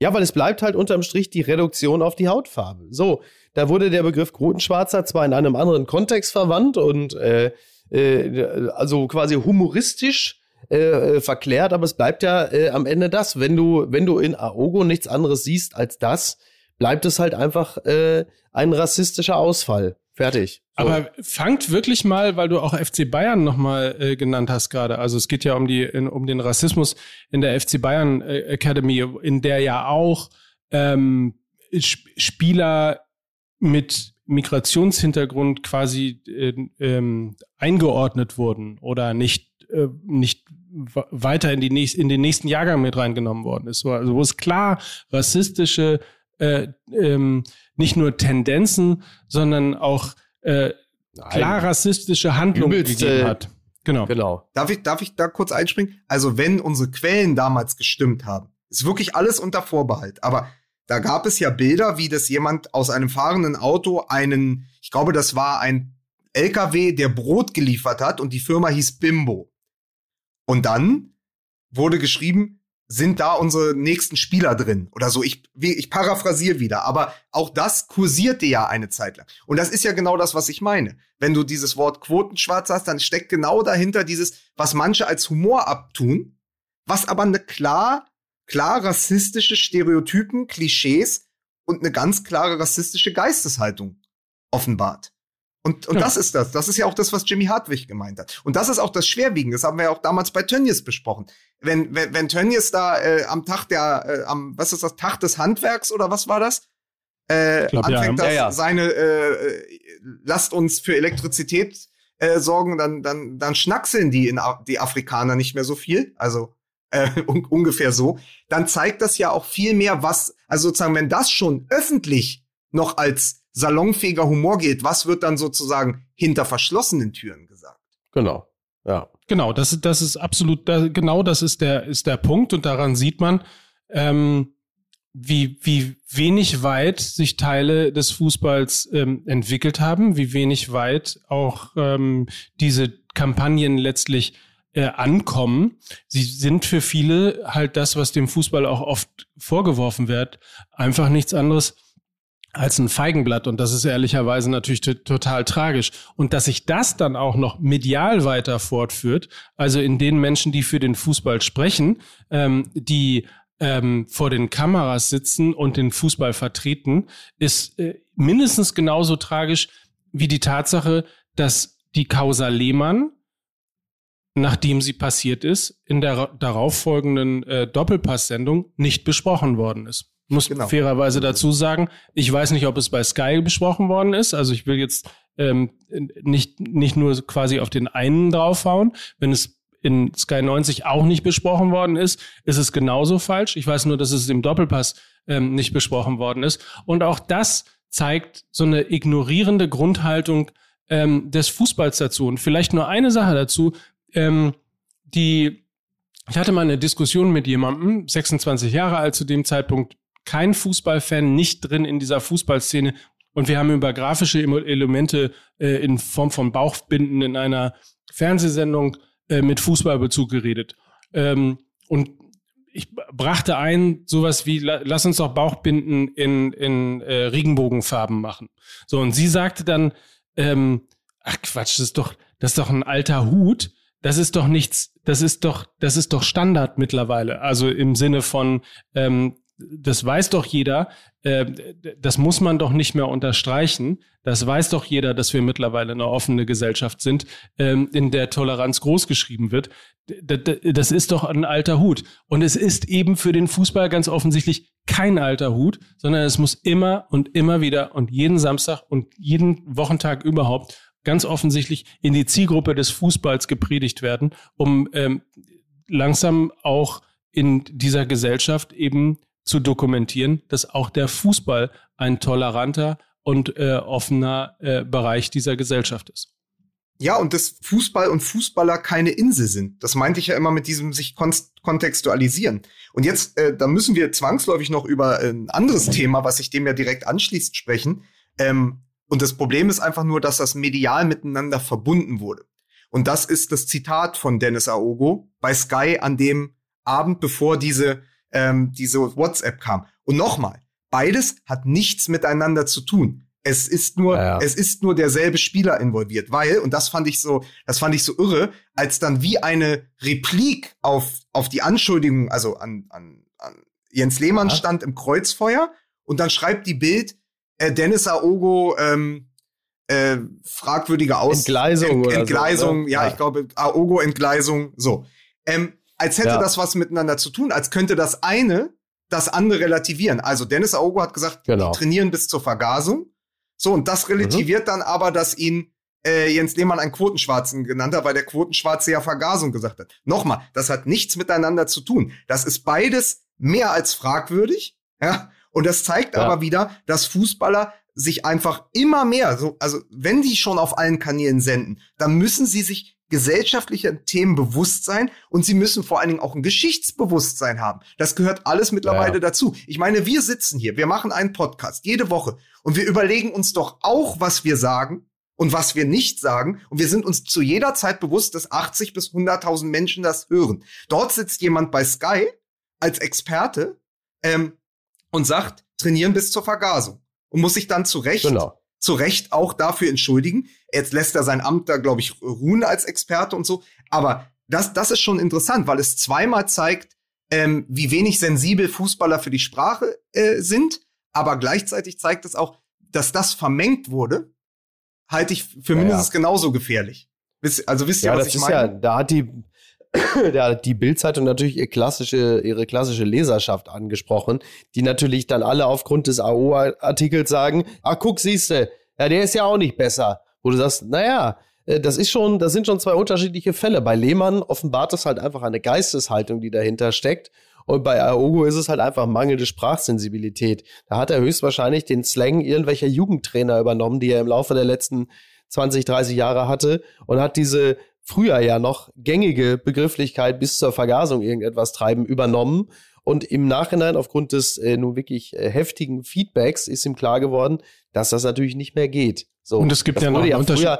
Ja, weil es bleibt halt unterm Strich die Reduktion auf die Hautfarbe. So, da wurde der Begriff Quotenschwarzer zwar in einem anderen Kontext verwandt und äh, äh, also quasi humoristisch äh, äh, verklärt, aber es bleibt ja äh, am Ende das. Wenn du, wenn du in Aogo nichts anderes siehst als das, bleibt es halt einfach äh, ein rassistischer Ausfall. Fertig. So. Aber fangt wirklich mal, weil du auch FC Bayern nochmal äh, genannt hast gerade. Also es geht ja um die in, um den Rassismus in der FC Bayern äh, Academy, in der ja auch ähm, Spieler mit Migrationshintergrund quasi äh, ähm, eingeordnet wurden oder nicht äh, nicht weiter in, die nächst, in den nächsten Jahrgang mit reingenommen worden ist. Also wo es klar rassistische, äh, ähm, nicht nur Tendenzen, sondern auch äh, klar rassistische Handlungen Übelste- gegeben hat. Genau. Genau. Darf ich, darf ich da kurz einspringen? Also, wenn unsere Quellen damals gestimmt haben, ist wirklich alles unter Vorbehalt. Aber da gab es ja Bilder, wie das jemand aus einem fahrenden Auto einen, ich glaube, das war ein LKW, der Brot geliefert hat und die Firma hieß Bimbo. Und dann wurde geschrieben, sind da unsere nächsten Spieler drin oder so. Ich, ich paraphrasiere wieder, aber auch das kursierte ja eine Zeit lang. Und das ist ja genau das, was ich meine. Wenn du dieses Wort Quotenschwarz hast, dann steckt genau dahinter dieses, was manche als Humor abtun, was aber eine klar, klar rassistische Stereotypen, Klischees und eine ganz klare rassistische Geisteshaltung offenbart. Und, und Ja. das ist das. Das ist ja auch das, was Jimmy Hartwig gemeint hat. Und das ist auch das Schwerwiegende. Das haben wir ja auch damals bei Tönnies besprochen. Wenn, wenn, wenn Tönnies da äh, am Tag der, äh, am, was ist das, Tag des Handwerks oder was war das? Äh, glaub, anfängt Ja, das ja. seine, äh, lasst uns für Elektrizität äh, sorgen, dann, dann, dann schnackseln die, in, die Afrikaner nicht mehr so viel. Also äh, [LAUGHS] un ungefähr so. Dann zeigt das ja auch viel mehr, was, also sozusagen, wenn das schon öffentlich noch als salonfähiger Humor gilt, was wird dann sozusagen hinter verschlossenen Türen gesagt? Genau. Ja. Genau, das, ist- das ist absolut, da, genau das ist der, ist der Punkt und daran sieht man, ähm, wie, wie wenig weit sich Teile des Fußballs ähm, entwickelt haben, wie wenig weit auch ähm, diese Kampagnen letztlich äh, ankommen. Sie sind für viele halt das, was dem Fußball auch oft vorgeworfen wird, einfach nichts anderes als ein Feigenblatt. Und das ist ehrlicherweise natürlich to- total tragisch. Und dass sich das dann auch noch medial weiter fortführt, also in den Menschen, die für den Fußball sprechen, ähm, die ähm, vor den Kameras sitzen und den Fußball vertreten, ist äh, mindestens genauso tragisch wie die Tatsache, dass die Causa Lehmann, nachdem sie passiert ist, in der ra- darauffolgenden äh, Doppelpass-Sendung nicht besprochen worden ist. Muss Genau. fairerweise dazu sagen, ich weiß nicht, ob es bei Sky besprochen worden ist. Also ich will jetzt ähm, nicht, nicht nur quasi auf den einen draufhauen. Wenn es in Sky 90 auch nicht besprochen worden ist, ist es genauso falsch. Ich weiß nur, dass es im Doppelpass ähm, nicht besprochen worden ist. Und auch das zeigt so eine ignorierende Grundhaltung ähm, des Fußballs dazu. Und vielleicht nur eine Sache dazu, ähm, die ich hatte mal eine Diskussion mit jemandem, 26 Jahre alt zu dem Zeitpunkt, kein Fußballfan, nicht drin in dieser Fußballszene. Und wir haben über grafische Elemente äh, in Form von Bauchbinden in einer Fernsehsendung äh, mit Fußballbezug geredet. Ähm, und ich brachte ein, sowas wie, la, lass uns doch Bauchbinden in, in äh, Regenbogenfarben machen. So, und sie sagte dann, ähm, ach Quatsch, das ist doch, das ist doch ein alter Hut. Das ist doch nichts, das ist doch, das ist doch Standard mittlerweile. Also im Sinne von, ähm, das weiß doch jeder, äh, das muss man doch nicht mehr unterstreichen. Das weiß doch jeder, dass wir mittlerweile eine offene Gesellschaft sind, ähm, in der Toleranz großgeschrieben wird. D- Das ist doch ein alter Hut. Und es ist eben für den Fußball ganz offensichtlich kein alter Hut, sondern es muss immer und immer wieder und jeden Samstag und jeden Wochentag überhaupt ganz offensichtlich in die Zielgruppe des Fußballs gepredigt werden, um ähm, langsam auch in dieser Gesellschaft eben zu dokumentieren, dass auch der Fußball ein toleranter und äh, offener äh, Bereich dieser Gesellschaft ist. Ja, und dass Fußball und Fußballer keine Insel sind. Das meinte ich ja immer mit diesem sich kon kontextualisieren. Und jetzt, äh, da müssen wir zwangsläufig noch über äh, ein anderes Thema, was sich dem ja direkt anschließt, sprechen. Ähm, und das Problem ist einfach nur, dass das medial miteinander verbunden wurde. Und das ist das Zitat von Dennis Aogo bei Sky an dem Abend, bevor diese, ähm, diese WhatsApp kam. Und nochmal, beides hat nichts miteinander zu tun. Es ist nur, Ja, es ist nur derselbe Spieler involviert, weil, und das fand ich so, das fand ich so irre, als dann wie eine Replik auf, auf die Anschuldigung, also an, an, an Jens Lehmann Ja. stand im Kreuzfeuer und dann schreibt die Bild, äh, Dennis Aogo, ähm, äh, fragwürdige Aus Entgleisung oder so, Entgleisung, ne? ja, Ja. ich glaube, Aogo Entgleisung, so. Ähm, als hätte Ja. das was miteinander zu tun, als könnte das eine das andere relativieren. Also Dennis Aogo hat gesagt, Genau. die trainieren bis zur Vergasung. So, und das relativiert dann aber, dass ihn äh, Jens Lehmann einen Quotenschwarzen genannt hat, weil der Quotenschwarze ja Vergasung gesagt hat. Nochmal, das hat nichts miteinander zu tun. Das ist beides mehr als fragwürdig. Ja? Und das zeigt ja. aber wieder, dass Fußballer sich einfach immer mehr, so, also wenn die schon auf allen Kanälen senden, dann müssen sie sich gesellschaftlicher Themen bewusst sein und sie müssen vor allen Dingen auch ein Geschichtsbewusstsein haben. Das gehört alles mittlerweile ja. dazu. Ich meine, wir sitzen hier, wir machen einen Podcast jede Woche und wir überlegen uns doch auch, was wir sagen und was wir nicht sagen. Und wir sind uns zu jeder Zeit bewusst, dass 80 bis 100.000 Menschen das hören. Dort sitzt jemand bei Sky als Experte ähm, und sagt, trainieren bis zur Vergasung. Und muss sich dann zu Recht, genau. Zu Recht auch dafür entschuldigen. Jetzt lässt er sein Amt da, glaube ich, ruhen als Experte und so. Aber das, das ist schon interessant, weil es zweimal zeigt, ähm, wie wenig sensibel Fußballer für die Sprache äh, sind. Aber gleichzeitig zeigt es auch, dass das vermengt wurde halte ich für mindestens ja, ja. genauso gefährlich. Also wisst ihr, ja, was ich meine? Ja, da hat die, [COUGHS] hat die Bildzeitung natürlich ihre klassische, ihre klassische Leserschaft angesprochen, die natürlich dann alle aufgrund des AO-Artikels sagen, ah, guck, siehste, ja, der ist ja auch nicht besser. Wo du sagst, naja, äh, das ist schon, das sind schon zwei unterschiedliche Fälle. Bei Lehmann offenbart es halt einfach eine Geisteshaltung, die dahinter steckt. Und bei Aogo ist es halt einfach mangelnde Sprachsensibilität. Da hat er höchstwahrscheinlich den Slang irgendwelcher Jugendtrainer übernommen, die er im Laufe der letzten 20, 30 Jahre hatte und hat diese früher ja noch gängige Begrifflichkeit bis zur Vergasung irgendetwas treiben übernommen. Und im Nachhinein, aufgrund des äh, nun wirklich äh, heftigen Feedbacks, ist ihm klar geworden, dass das natürlich nicht mehr geht. So, und es gibt ja noch einen Unterschied. Früher.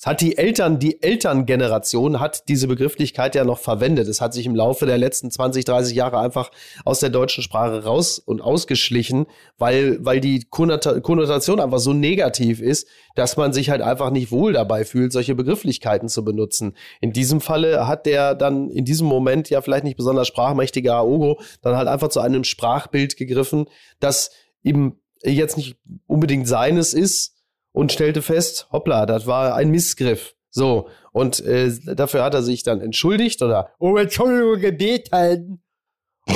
Es hat die Eltern, die Elterngeneration hat diese Begrifflichkeit ja noch verwendet. Es hat sich im Laufe der letzten 20, 30 Jahre einfach aus der deutschen Sprache raus und ausgeschlichen, weil, weil die Konnotation einfach so negativ ist, dass man sich halt einfach nicht wohl dabei fühlt, solche Begrifflichkeiten zu benutzen. In diesem Falle hat der dann in diesem Moment ja vielleicht nicht besonders sprachmächtiger Aogo dann halt einfach zu einem Sprachbild gegriffen, das ihm jetzt nicht unbedingt seines ist, und stellte fest, hoppla, das war ein Missgriff. So, und äh, dafür hat er sich dann entschuldigt oder um Entschuldigung gebeten.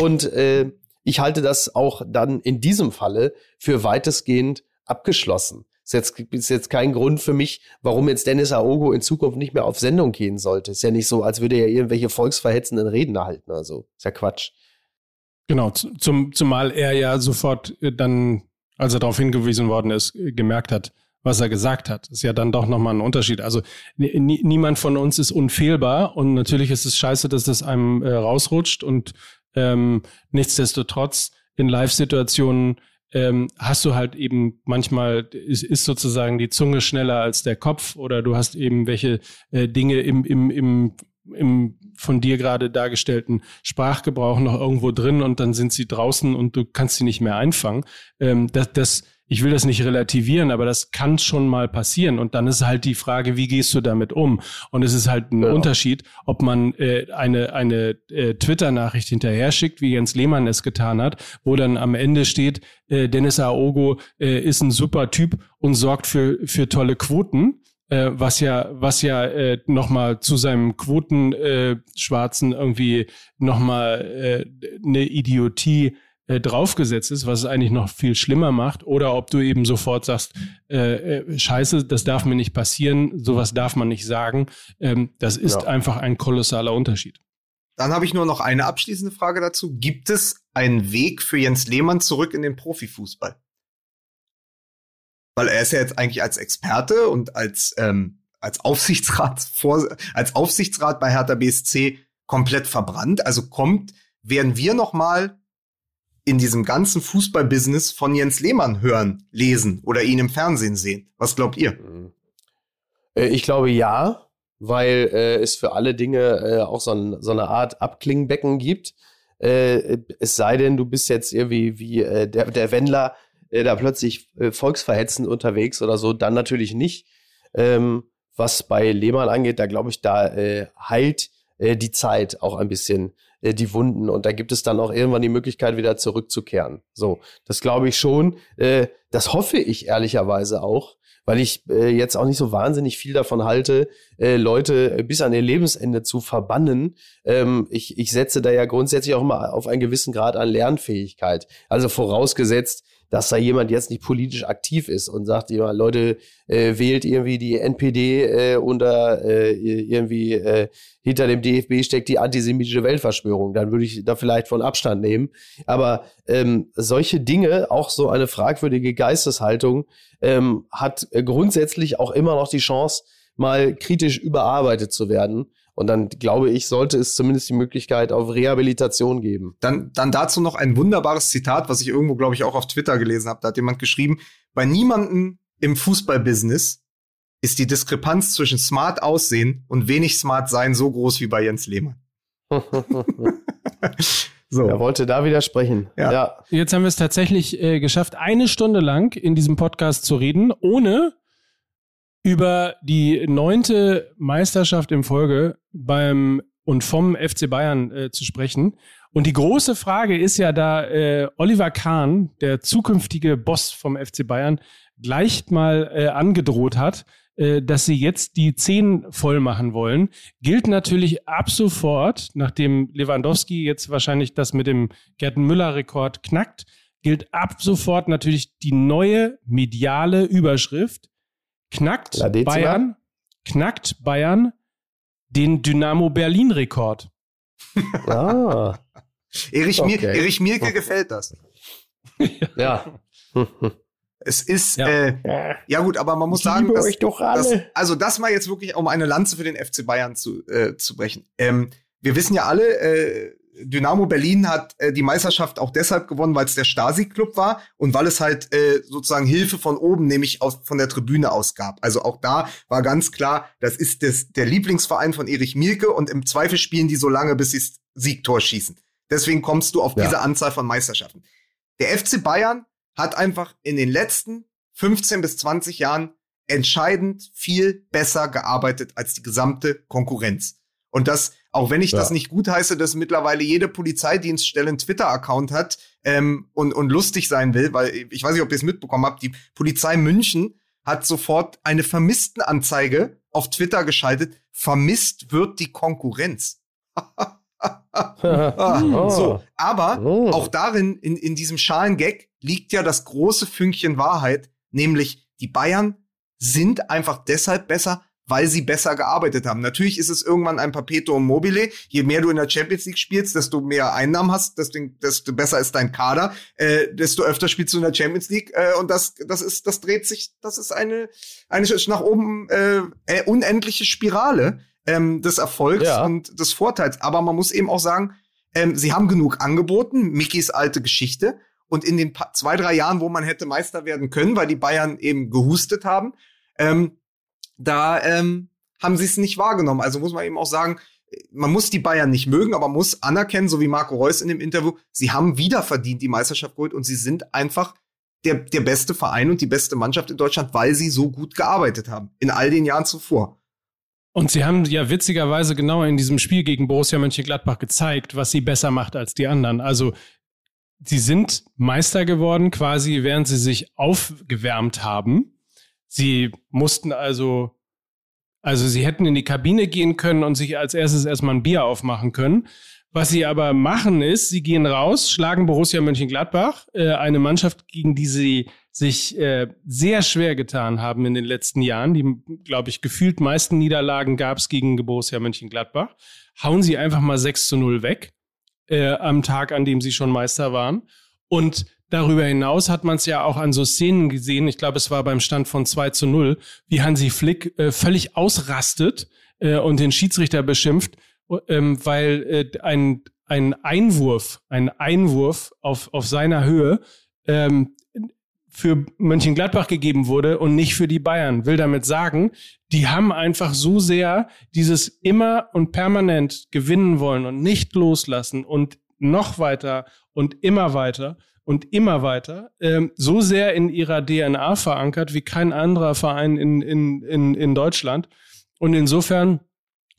Und äh, ich halte das auch dann in diesem Falle für weitestgehend abgeschlossen. Ist jetzt, ist jetzt kein Grund für mich, warum jetzt Dennis Aogo in Zukunft nicht mehr auf Sendung gehen sollte. Ist ja nicht so, als würde er irgendwelche volksverhetzenden Reden erhalten. Also, ist ja Quatsch. Genau, zum, zumal er ja sofort äh, dann, als er darauf hingewiesen worden ist, äh, gemerkt hat, was er gesagt hat. ist ja dann doch nochmal ein Unterschied. Also niemand von uns ist unfehlbar und natürlich ist es scheiße, dass das einem äh, rausrutscht und ähm, nichtsdestotrotz in Live-Situationen ähm, hast du halt eben manchmal ist, ist sozusagen die Zunge schneller als der Kopf oder du hast eben welche äh, Dinge im, im, im, im von dir gerade dargestellten Sprachgebrauch noch irgendwo drin und dann sind sie draußen und du kannst sie nicht mehr einfangen. Ähm, das, das ich will das nicht relativieren, aber das kann schon mal passieren. Und dann ist halt die Frage, wie gehst du damit um? Und es ist halt ein ja. Unterschied, ob man äh, eine, eine äh, Twitter-Nachricht hinterher schickt, wie Jens Lehmann es getan hat, wo dann am Ende steht, äh, Dennis Aogo äh, ist ein super Typ und sorgt für, für tolle Quoten. Äh, was ja, was ja äh, nochmal zu seinem Quotenschwarzen äh, irgendwie nochmal äh, eine Idiotie äh, draufgesetzt ist, was es eigentlich noch viel schlimmer macht, oder ob du eben sofort sagst, äh, äh, scheiße, das darf mir nicht passieren, sowas darf man nicht sagen. Ähm, das ist ja. einfach ein kolossaler Unterschied. Dann habe ich nur noch eine abschließende Frage dazu. Gibt es einen Weg für Jens Lehmann zurück in den Profifußball? Weil er ist ja jetzt eigentlich als Experte und als, ähm, als Aufsichtsrat [LAUGHS] vor, als Aufsichtsrat bei Hertha BSC komplett verbrannt. Also kommt, werden wir noch mal in diesem ganzen Fußballbusiness von Jens Lehmann hören, lesen oder ihn im Fernsehen sehen? Was glaubt ihr? Äh, ich glaube ja, weil äh, es für alle Dinge äh, auch so, ein, so, eine Art Abklingbecken gibt. Äh, es sei denn, du bist jetzt irgendwie wie äh, der, der Wendler äh, da plötzlich volksverhetzend unterwegs oder so, dann natürlich nicht. Ähm, was bei Lehmann angeht, da glaube ich, da heilt die Zeit auch ein bisschen äh, die Wunden und da gibt es dann auch irgendwann die Möglichkeit, wieder zurückzukehren. So, das glaube ich schon. Äh, das hoffe ich ehrlicherweise auch, weil ich äh, jetzt auch nicht so wahnsinnig viel davon halte, Leute bis an ihr Lebensende zu verbannen. Ähm, ich, ich setze da ja grundsätzlich auch immer auf einen gewissen Grad an Lernfähigkeit. Also vorausgesetzt, dass da jemand jetzt nicht politisch aktiv ist und sagt, ja, Leute, äh, wählt irgendwie die NPD äh, unter äh, irgendwie äh, hinter dem DFB steckt die antisemitische Weltverschwörung. Dann würde ich da vielleicht von Abstand nehmen. Aber ähm, solche Dinge, auch so eine fragwürdige Geisteshaltung, ähm, hat grundsätzlich auch immer noch die Chance, mal kritisch überarbeitet zu werden. Und dann glaube ich, sollte es zumindest die Möglichkeit auf Rehabilitation geben. Dann, dann dazu noch ein wunderbares Zitat, was ich irgendwo, glaube ich, auch auf Twitter gelesen habe. Da hat jemand geschrieben, bei niemandem im Fußballbusiness ist die Diskrepanz zwischen smart aussehen und wenig smart sein so groß wie bei Jens Lehmann. [LAUGHS] so. Er wollte da widersprechen. Ja. ja. Jetzt haben wir es tatsächlich äh, geschafft, eine Stunde lang in diesem Podcast zu reden, ohne über die neunte Meisterschaft in Folge beim und vom FC Bayern äh, zu sprechen. Und die große Frage ist ja, da äh, Oliver Kahn, der zukünftige Boss vom FC Bayern, gleich mal äh, angedroht hat, äh, dass sie jetzt die zehn voll machen wollen, gilt natürlich ab sofort, nachdem Lewandowski jetzt wahrscheinlich das mit dem Gerten Müller-Rekord knackt, gilt ab sofort natürlich die neue mediale Überschrift knackt Bayern, knackt Bayern den Dynamo Berlin Rekord. ah. [LAUGHS] Erich, okay. Mir, Erich Mirke okay. gefällt das. [LAUGHS] ja. Es ist, ja. Äh, ja gut, aber man muss ich sagen, dass, dass, also das mal jetzt wirklich, um eine Lanze für den FC Bayern zu, äh, zu brechen. Ähm, wir wissen ja alle, äh, Dynamo Berlin hat äh, die Meisterschaft auch deshalb gewonnen, weil es der Stasi-Club war und weil es halt äh, sozusagen Hilfe von oben, nämlich aus, von der Tribüne aus gab. Also auch da war ganz klar, das ist das, der Lieblingsverein von Erich Mielke und im Zweifel spielen die so lange, bis sie Siegtor schießen. Deswegen kommst du auf ja. diese Anzahl von Meisterschaften. Der FC Bayern hat einfach in den letzten 15 bis 20 Jahren entscheidend viel besser gearbeitet als die gesamte Konkurrenz. Und das, auch wenn ich ja. das nicht gut heiße, dass mittlerweile jede Polizeidienststelle einen Twitter-Account hat ähm, und, und lustig sein will, weil ich weiß nicht, ob ihr es mitbekommen habt, die Polizei München hat sofort eine Vermisstenanzeige auf Twitter geschaltet. Vermisst wird die Konkurrenz. [LAUGHS] ah, so, aber oh. auch darin, in, in diesem schalen Gag, liegt ja das große Fünkchen Wahrheit, nämlich die Bayern sind einfach deshalb besser, weil sie besser gearbeitet haben. Natürlich ist es irgendwann ein Perpetuum mobile. Je mehr du in der Champions League spielst, desto mehr Einnahmen hast, desto, desto besser ist dein Kader, äh, desto öfter spielst du in der Champions League äh, und das, das ist, das dreht sich, das ist eine, eine nach oben äh, äh, unendliche Spirale ähm, des Erfolgs ja. und des Vorteils. Aber man muss eben auch sagen, ähm, sie haben genug angeboten, Mickys alte Geschichte. Und in den zwei, drei Jahren, wo man hätte Meister werden können, weil die Bayern eben gehustet haben, ähm, da ähm, haben sie es nicht wahrgenommen. Also muss man eben auch sagen, man muss die Bayern nicht mögen, aber man muss anerkennen, so wie Marco Reus in dem Interview, sie haben wieder verdient die Meisterschaft geholt und sie sind einfach der, der beste Verein und die beste Mannschaft in Deutschland, weil sie so gut gearbeitet haben in all den Jahren zuvor. Und sie haben ja witzigerweise genau in diesem Spiel gegen Borussia Mönchengladbach gezeigt, was sie besser macht als die anderen. Also sie sind Meister geworden, quasi während sie sich aufgewärmt haben. Sie mussten also, also sie hätten in die Kabine gehen können und sich als erstes erstmal ein Bier aufmachen können. Was sie aber machen ist, sie gehen raus, schlagen Borussia Mönchengladbach, äh, eine Mannschaft, gegen die sie sich äh, sehr schwer getan haben in den letzten Jahren. Die, glaube ich, gefühlt meisten Niederlagen gab es gegen Borussia Mönchengladbach. Hauen sie einfach mal 6 zu 0 weg äh, am Tag, an dem sie schon Meister waren. Und Darüber hinaus hat man es ja auch an so Szenen gesehen, ich glaube, es war beim Stand von 2 zu 0, wie Hansi Flick äh, völlig ausrastet äh, und den Schiedsrichter beschimpft, ähm, weil äh, ein, ein Einwurf, ein Einwurf auf, auf seiner Höhe ähm, für Mönchengladbach gegeben wurde und nicht für die Bayern. Will damit sagen, die haben einfach so sehr dieses immer und permanent gewinnen wollen und nicht loslassen und noch weiter und immer weiter und immer weiter, ähm, so sehr in ihrer DNA verankert wie kein anderer Verein in, in, in, in Deutschland. Und insofern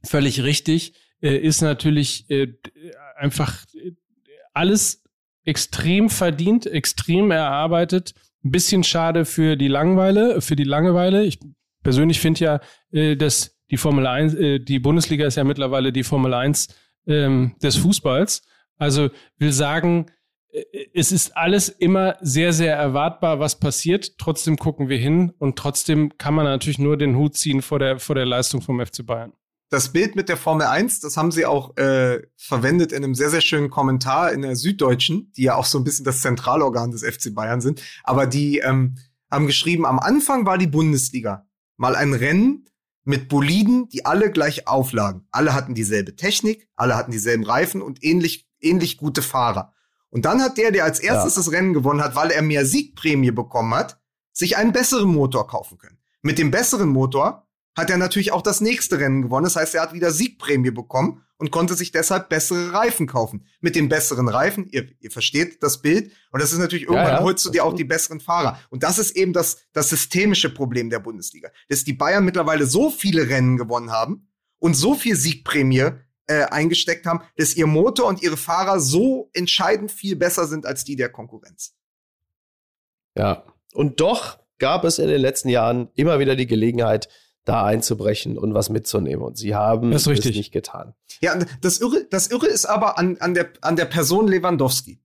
völlig richtig äh, ist natürlich äh, einfach alles extrem verdient, extrem erarbeitet. Ein bisschen schade für die Langeweile, für die Langeweile. Ich persönlich finde ja, äh, dass die Formel 1, äh, die Bundesliga ist ja mittlerweile die Formel 1 ähm, des Fußballs. Also will sagen, es ist alles immer sehr, sehr erwartbar, was passiert. Trotzdem gucken wir hin und trotzdem kann man natürlich nur den Hut ziehen vor der, vor der Leistung vom FC Bayern. Das Bild mit der Formel 1, das haben sie auch äh, verwendet in einem sehr, sehr schönen Kommentar in der Süddeutschen, die ja auch so ein bisschen das Zentralorgan des FC Bayern sind. Aber die ähm, haben geschrieben, am Anfang war die Bundesliga mal ein Rennen mit Boliden, die alle gleich auflagen. Alle hatten dieselbe Technik, alle hatten dieselben Reifen und ähnlich, ähnlich gute Fahrer. Und dann hat der, der als erstes ja. das Rennen gewonnen hat, weil er mehr Siegprämie bekommen hat, sich einen besseren Motor kaufen können. Mit dem besseren Motor hat er natürlich auch das nächste Rennen gewonnen. Das heißt, er hat wieder Siegprämie bekommen und konnte sich deshalb bessere Reifen kaufen. Mit den besseren Reifen, ihr, ihr versteht das Bild, und das ist natürlich irgendwann ja, ja. holst du dir auch die besseren Fahrer. Und das ist eben das, das systemische Problem der Bundesliga. Dass die Bayern mittlerweile so viele Rennen gewonnen haben und so viel Siegprämie äh, eingesteckt haben, dass ihr Motor und ihre Fahrer so entscheidend viel besser sind als die der Konkurrenz. Ja, und doch gab es in den letzten Jahren immer wieder die Gelegenheit, da einzubrechen und was mitzunehmen. Und sie haben das es nicht getan. Ja, das Irre, das Irre ist aber an, an, der, an der Person Lewandowski.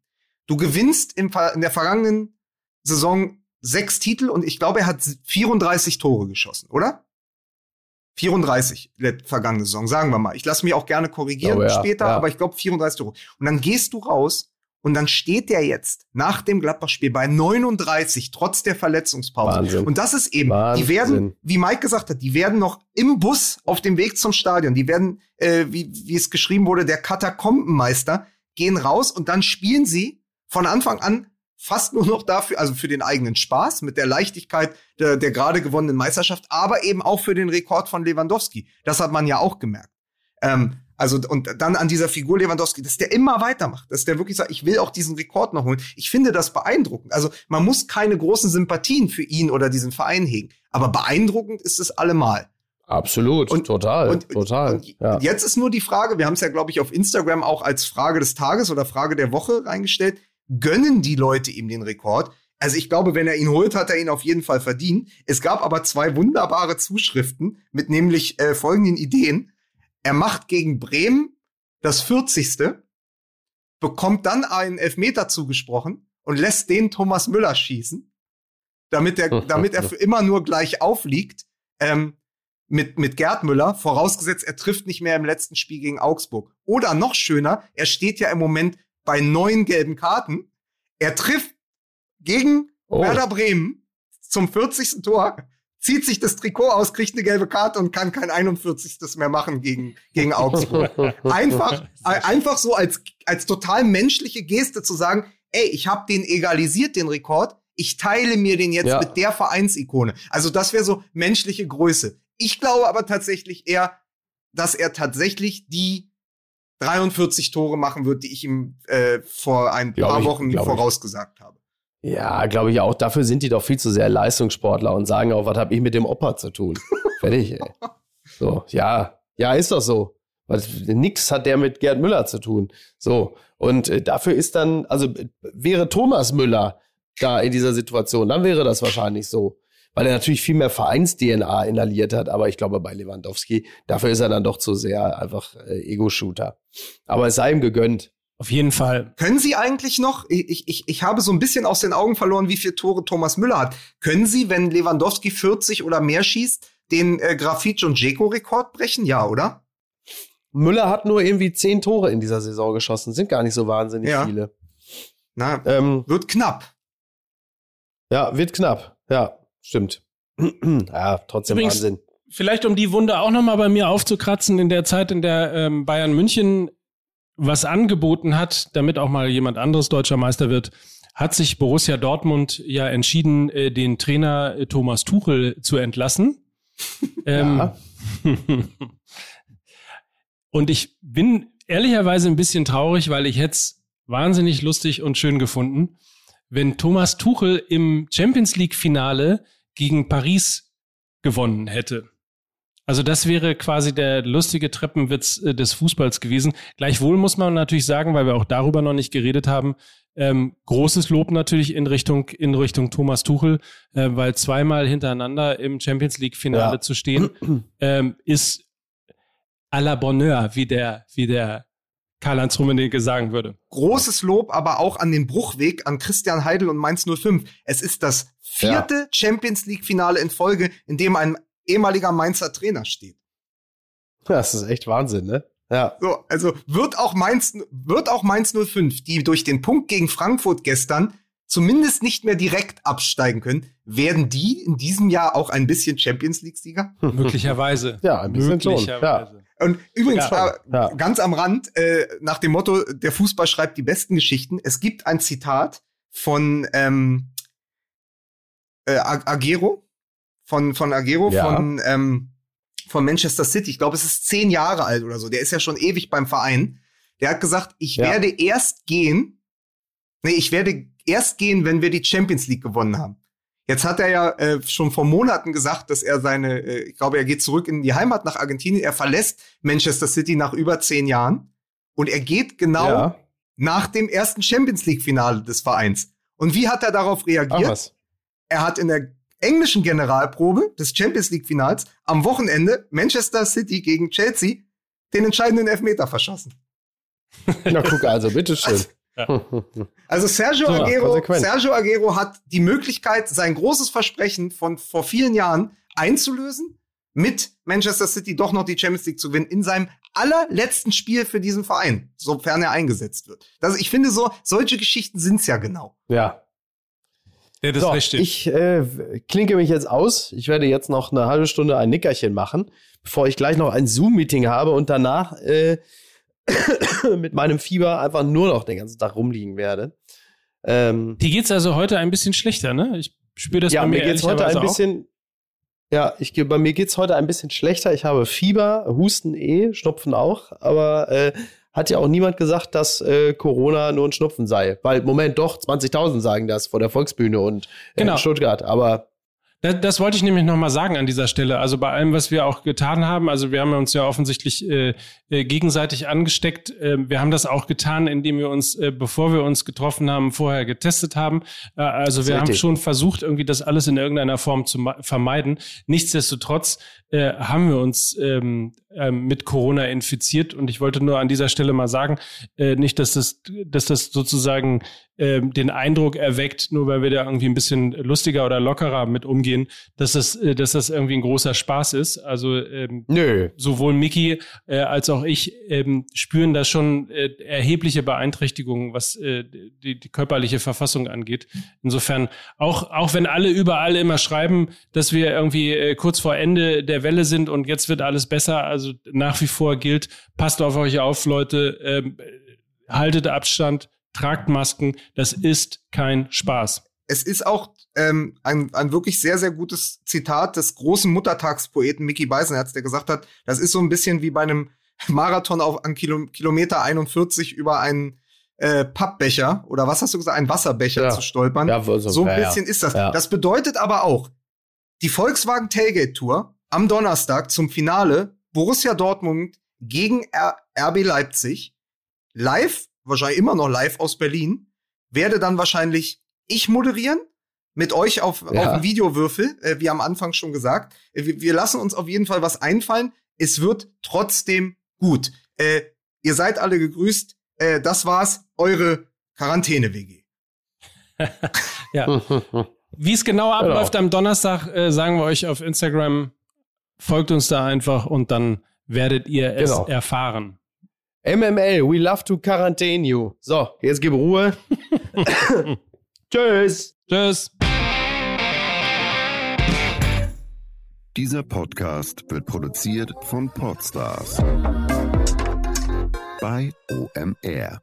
Du gewinnst im, in der vergangenen Saison sechs Titel und ich glaube, er hat 34 Tore geschossen, oder? 34 vergangene Saison, sagen wir mal. Ich lasse mich auch gerne korrigieren glaube, ja, später, ja. aber ich glaube 34 Tore. Und dann gehst du raus und dann steht der jetzt nach dem Gladbach-Spiel bei 39, trotz der Verletzungspause. Wahnsinn. Und das ist eben, Wahnsinn. die werden, wie Mike gesagt hat, die werden noch im Bus auf dem Weg zum Stadion, die werden, äh, wie, wie es geschrieben wurde, der Katakombenmeister, gehen raus und dann spielen sie von Anfang an fast nur noch dafür, also für den eigenen Spaß, mit der Leichtigkeit der, der gerade gewonnenen Meisterschaft, aber eben auch für den Rekord von Lewandowski. Das hat man ja auch gemerkt. Ähm, also, und dann an dieser Figur Lewandowski, dass der immer weitermacht, dass der wirklich sagt, ich will auch diesen Rekord noch holen. Ich finde das beeindruckend. Also, man muss keine großen Sympathien für ihn oder diesen Verein hegen. Aber beeindruckend ist es allemal. Absolut, und, total, und, total. Und ja. Jetzt ist nur die Frage, wir haben es ja, glaube ich, auf Instagram auch als Frage des Tages oder Frage der Woche reingestellt. Gönnen die Leute ihm den Rekord? Also ich glaube, wenn er ihn holt, hat er ihn auf jeden Fall verdient. Es gab aber zwei wunderbare Zuschriften mit nämlich äh, folgenden Ideen. Er macht gegen Bremen das 40. bekommt dann einen Elfmeter zugesprochen und lässt den Thomas Müller schießen, damit er, [LAUGHS] damit er für immer nur gleich aufliegt. Ähm, mit, mit Gerd Müller, vorausgesetzt, er trifft nicht mehr im letzten Spiel gegen Augsburg. Oder noch schöner, er steht ja im Moment bei neun gelben Karten. Er trifft gegen oh. Werder Bremen zum 40. Tor zieht sich das Trikot aus, kriegt eine gelbe Karte und kann kein 41. mehr machen gegen, gegen Augsburg. [LAUGHS] einfach, einfach so als, als total menschliche Geste zu sagen, ey, ich habe den egalisiert, den Rekord, ich teile mir den jetzt ja. mit der Vereinsikone. Also das wäre so menschliche Größe. Ich glaube aber tatsächlich eher, dass er tatsächlich die 43 Tore machen wird, die ich ihm äh, vor ein glaub paar ich, Wochen vorausgesagt habe. Ja, glaube ich auch. Dafür sind die doch viel zu sehr Leistungssportler und sagen auch, was habe ich mit dem Opa zu tun? [LAUGHS] Fertig, ey. So, ja, ja, ist doch so. Nix hat der mit Gerd Müller zu tun. So. Und äh, dafür ist dann, also wäre Thomas Müller da in dieser Situation, dann wäre das wahrscheinlich so. Weil er natürlich viel mehr Vereins-DNA inhaliert hat, aber ich glaube bei Lewandowski, dafür ist er dann doch zu sehr einfach äh, Ego-Shooter. Aber es sei ihm gegönnt. Auf jeden Fall. Können Sie eigentlich noch, ich, ich, ich habe so ein bisschen aus den Augen verloren, wie viele Tore Thomas Müller hat. Können Sie, wenn Lewandowski 40 oder mehr schießt, den äh, Grafitsch und Jeko-Rekord brechen? Ja, oder? Müller hat nur irgendwie zehn Tore in dieser Saison geschossen. Sind gar nicht so wahnsinnig ja. viele. Na, ähm, wird knapp. Ja, wird knapp. Ja, stimmt. [CLEARS THROAT] ja, trotzdem Übrigens, Wahnsinn. Vielleicht um die Wunde auch nochmal bei mir aufzukratzen, in der Zeit, in der ähm, Bayern München was angeboten hat, damit auch mal jemand anderes deutscher Meister wird, hat sich Borussia Dortmund ja entschieden, äh, den Trainer äh, Thomas Tuchel zu entlassen. [LAUGHS] ähm, [LAUGHS] und ich bin ehrlicherweise ein bisschen traurig, weil ich hätte es wahnsinnig lustig und schön gefunden, wenn Thomas Tuchel im Champions League Finale gegen Paris gewonnen hätte. Also das wäre quasi der lustige Treppenwitz äh, des Fußballs gewesen. Gleichwohl muss man natürlich sagen, weil wir auch darüber noch nicht geredet haben, ähm, großes Lob natürlich in Richtung in Richtung Thomas Tuchel, äh, weil zweimal hintereinander im Champions League Finale ja. zu stehen ähm, ist à la Bonheur, wie der wie der Karl-Heinz Rummenigge sagen würde. Großes Lob aber auch an den Bruchweg, an Christian Heidel und Mainz 05. Es ist das vierte ja. Champions League-Finale in Folge, in dem ein ehemaliger Mainzer Trainer steht. Das ist echt Wahnsinn, ne? Ja. So, also wird auch Mainz, wird auch Mainz 05, die durch den Punkt gegen Frankfurt gestern zumindest nicht mehr direkt absteigen können, werden die in diesem Jahr auch ein bisschen Champions League-Sieger? Möglicherweise. [LAUGHS] Ja, ein bisschen Möglicherweise. Schon. Ja. Und übrigens, ja, ja. ganz am Rand, äh, nach dem Motto, der Fußball schreibt die besten Geschichten. Es gibt ein Zitat von ähm, äh, Agero, von, von Agero, ja. von ähm, von Manchester City. Ich glaube, es ist zehn Jahre alt oder so. Der ist ja schon ewig beim Verein. Der hat gesagt, ich werde erst gehen. Nee, ich werde erst gehen, wenn wir die Champions League gewonnen haben. Jetzt hat er ja äh, schon vor Monaten gesagt, dass er seine, äh, ich glaube, er geht zurück in die Heimat nach Argentinien. Er verlässt Manchester City nach über zehn Jahren und er geht genau ja. nach dem ersten Champions League Finale des Vereins. Und wie hat er darauf reagiert? Er hat in der englischen Generalprobe des Champions League Finals am Wochenende Manchester City gegen Chelsea den entscheidenden Elfmeter verschossen. [LAUGHS] Na guck also, bitteschön. Also, [LAUGHS] [LAUGHS] also Sergio, so, Aguero, Sergio Aguero hat die Möglichkeit, sein großes Versprechen von vor vielen Jahren einzulösen, mit Manchester City doch noch die Champions League zu gewinnen in seinem allerletzten Spiel für diesen Verein, sofern er eingesetzt wird. Also ich finde so, solche Geschichten sind's ja genau. Ja, ja, das so, ist richtig. Ich äh, klinke mich jetzt aus. Ich werde jetzt noch eine halbe Stunde ein Nickerchen machen, bevor ich gleich noch ein Zoom-Meeting habe und danach äh, [COUGHS] mit meinem Fieber einfach nur noch den ganzen Tag rumliegen werde. Ähm, Die geht's also heute ein bisschen schlechter, ne? Ich spüre das ja, bei mir, mir geht's heute ein bisschen. Ja, ich, bei mir geht's heute ein bisschen schlechter. Ich habe Fieber, Husten eh, Schnupfen auch, aber äh, hat ja auch niemand gesagt, dass äh, Corona nur ein Schnupfen sei. Weil, Moment, doch, 20.000 sagen das vor der Volksbühne und äh, genau. in Stuttgart. Aber das, das wollte ich nämlich nochmal sagen an dieser Stelle. Also bei allem, was wir auch getan haben, also wir haben uns ja offensichtlich äh, äh, gegenseitig angesteckt. Äh, wir haben das auch getan, indem wir uns, äh, bevor wir uns getroffen haben, vorher getestet haben. Äh, also wir haben schon versucht, irgendwie das alles in irgendeiner Form zu vermeiden. Nichtsdestotrotz äh, haben wir uns ähm, äh, mit Corona infiziert und ich wollte nur an dieser Stelle mal sagen, äh, nicht, dass das, dass das sozusagen den Eindruck erweckt, nur weil wir da irgendwie ein bisschen lustiger oder lockerer mit umgehen, dass das, äh, dass das irgendwie ein großer Spaß ist. Also ähm, Nö. sowohl Mickey äh, als auch ich ähm, spüren da schon äh, erhebliche Beeinträchtigungen, was äh, die, die körperliche Verfassung angeht. Insofern, auch, auch wenn alle überall immer schreiben, dass wir irgendwie äh, kurz vor Ende der Welle sind und jetzt wird alles besser. Also nach wie vor gilt, passt auf euch auf, Leute, ähm, haltet Abstand, tragt Masken. Das ist kein Spaß. Es ist auch ähm, ein, ein wirklich sehr, sehr gutes Zitat des großen Muttertagspoeten Mickey Beisenherz, der gesagt hat, das ist so ein bisschen wie bei einem Marathon auf an Kilo, Kilometer 41 über einen äh, Pappbecher oder was hast du gesagt, einen Wasserbecher ja. zu stolpern. Ja, so, so ein bisschen ja. ist das. Das bedeutet aber auch, die Volkswagen Tailgate Tour am Donnerstag zum Finale Borussia Dortmund gegen R RB Leipzig. Live, wahrscheinlich immer noch live aus Berlin, werde dann wahrscheinlich ich moderieren mit euch auf, ja. auf dem Videowürfel, äh, wie am Anfang schon gesagt. Äh, wir, wir, lassen uns auf jeden Fall was einfallen. Es wird trotzdem gut. Äh, ihr seid alle gegrüßt. Äh, das war's, eure Quarantäne-WG. [LAUGHS] ja. Wie es genau abläuft genau. am Donnerstag, äh, sagen wir euch auf Instagram Folgt uns da einfach und dann werdet ihr es genau. erfahren. MML, we love to quarantine you. So, jetzt gib Ruhe. [LAUGHS] Tschüss. Tschüss. Dieser Podcast wird produziert von Podstars bei OMR.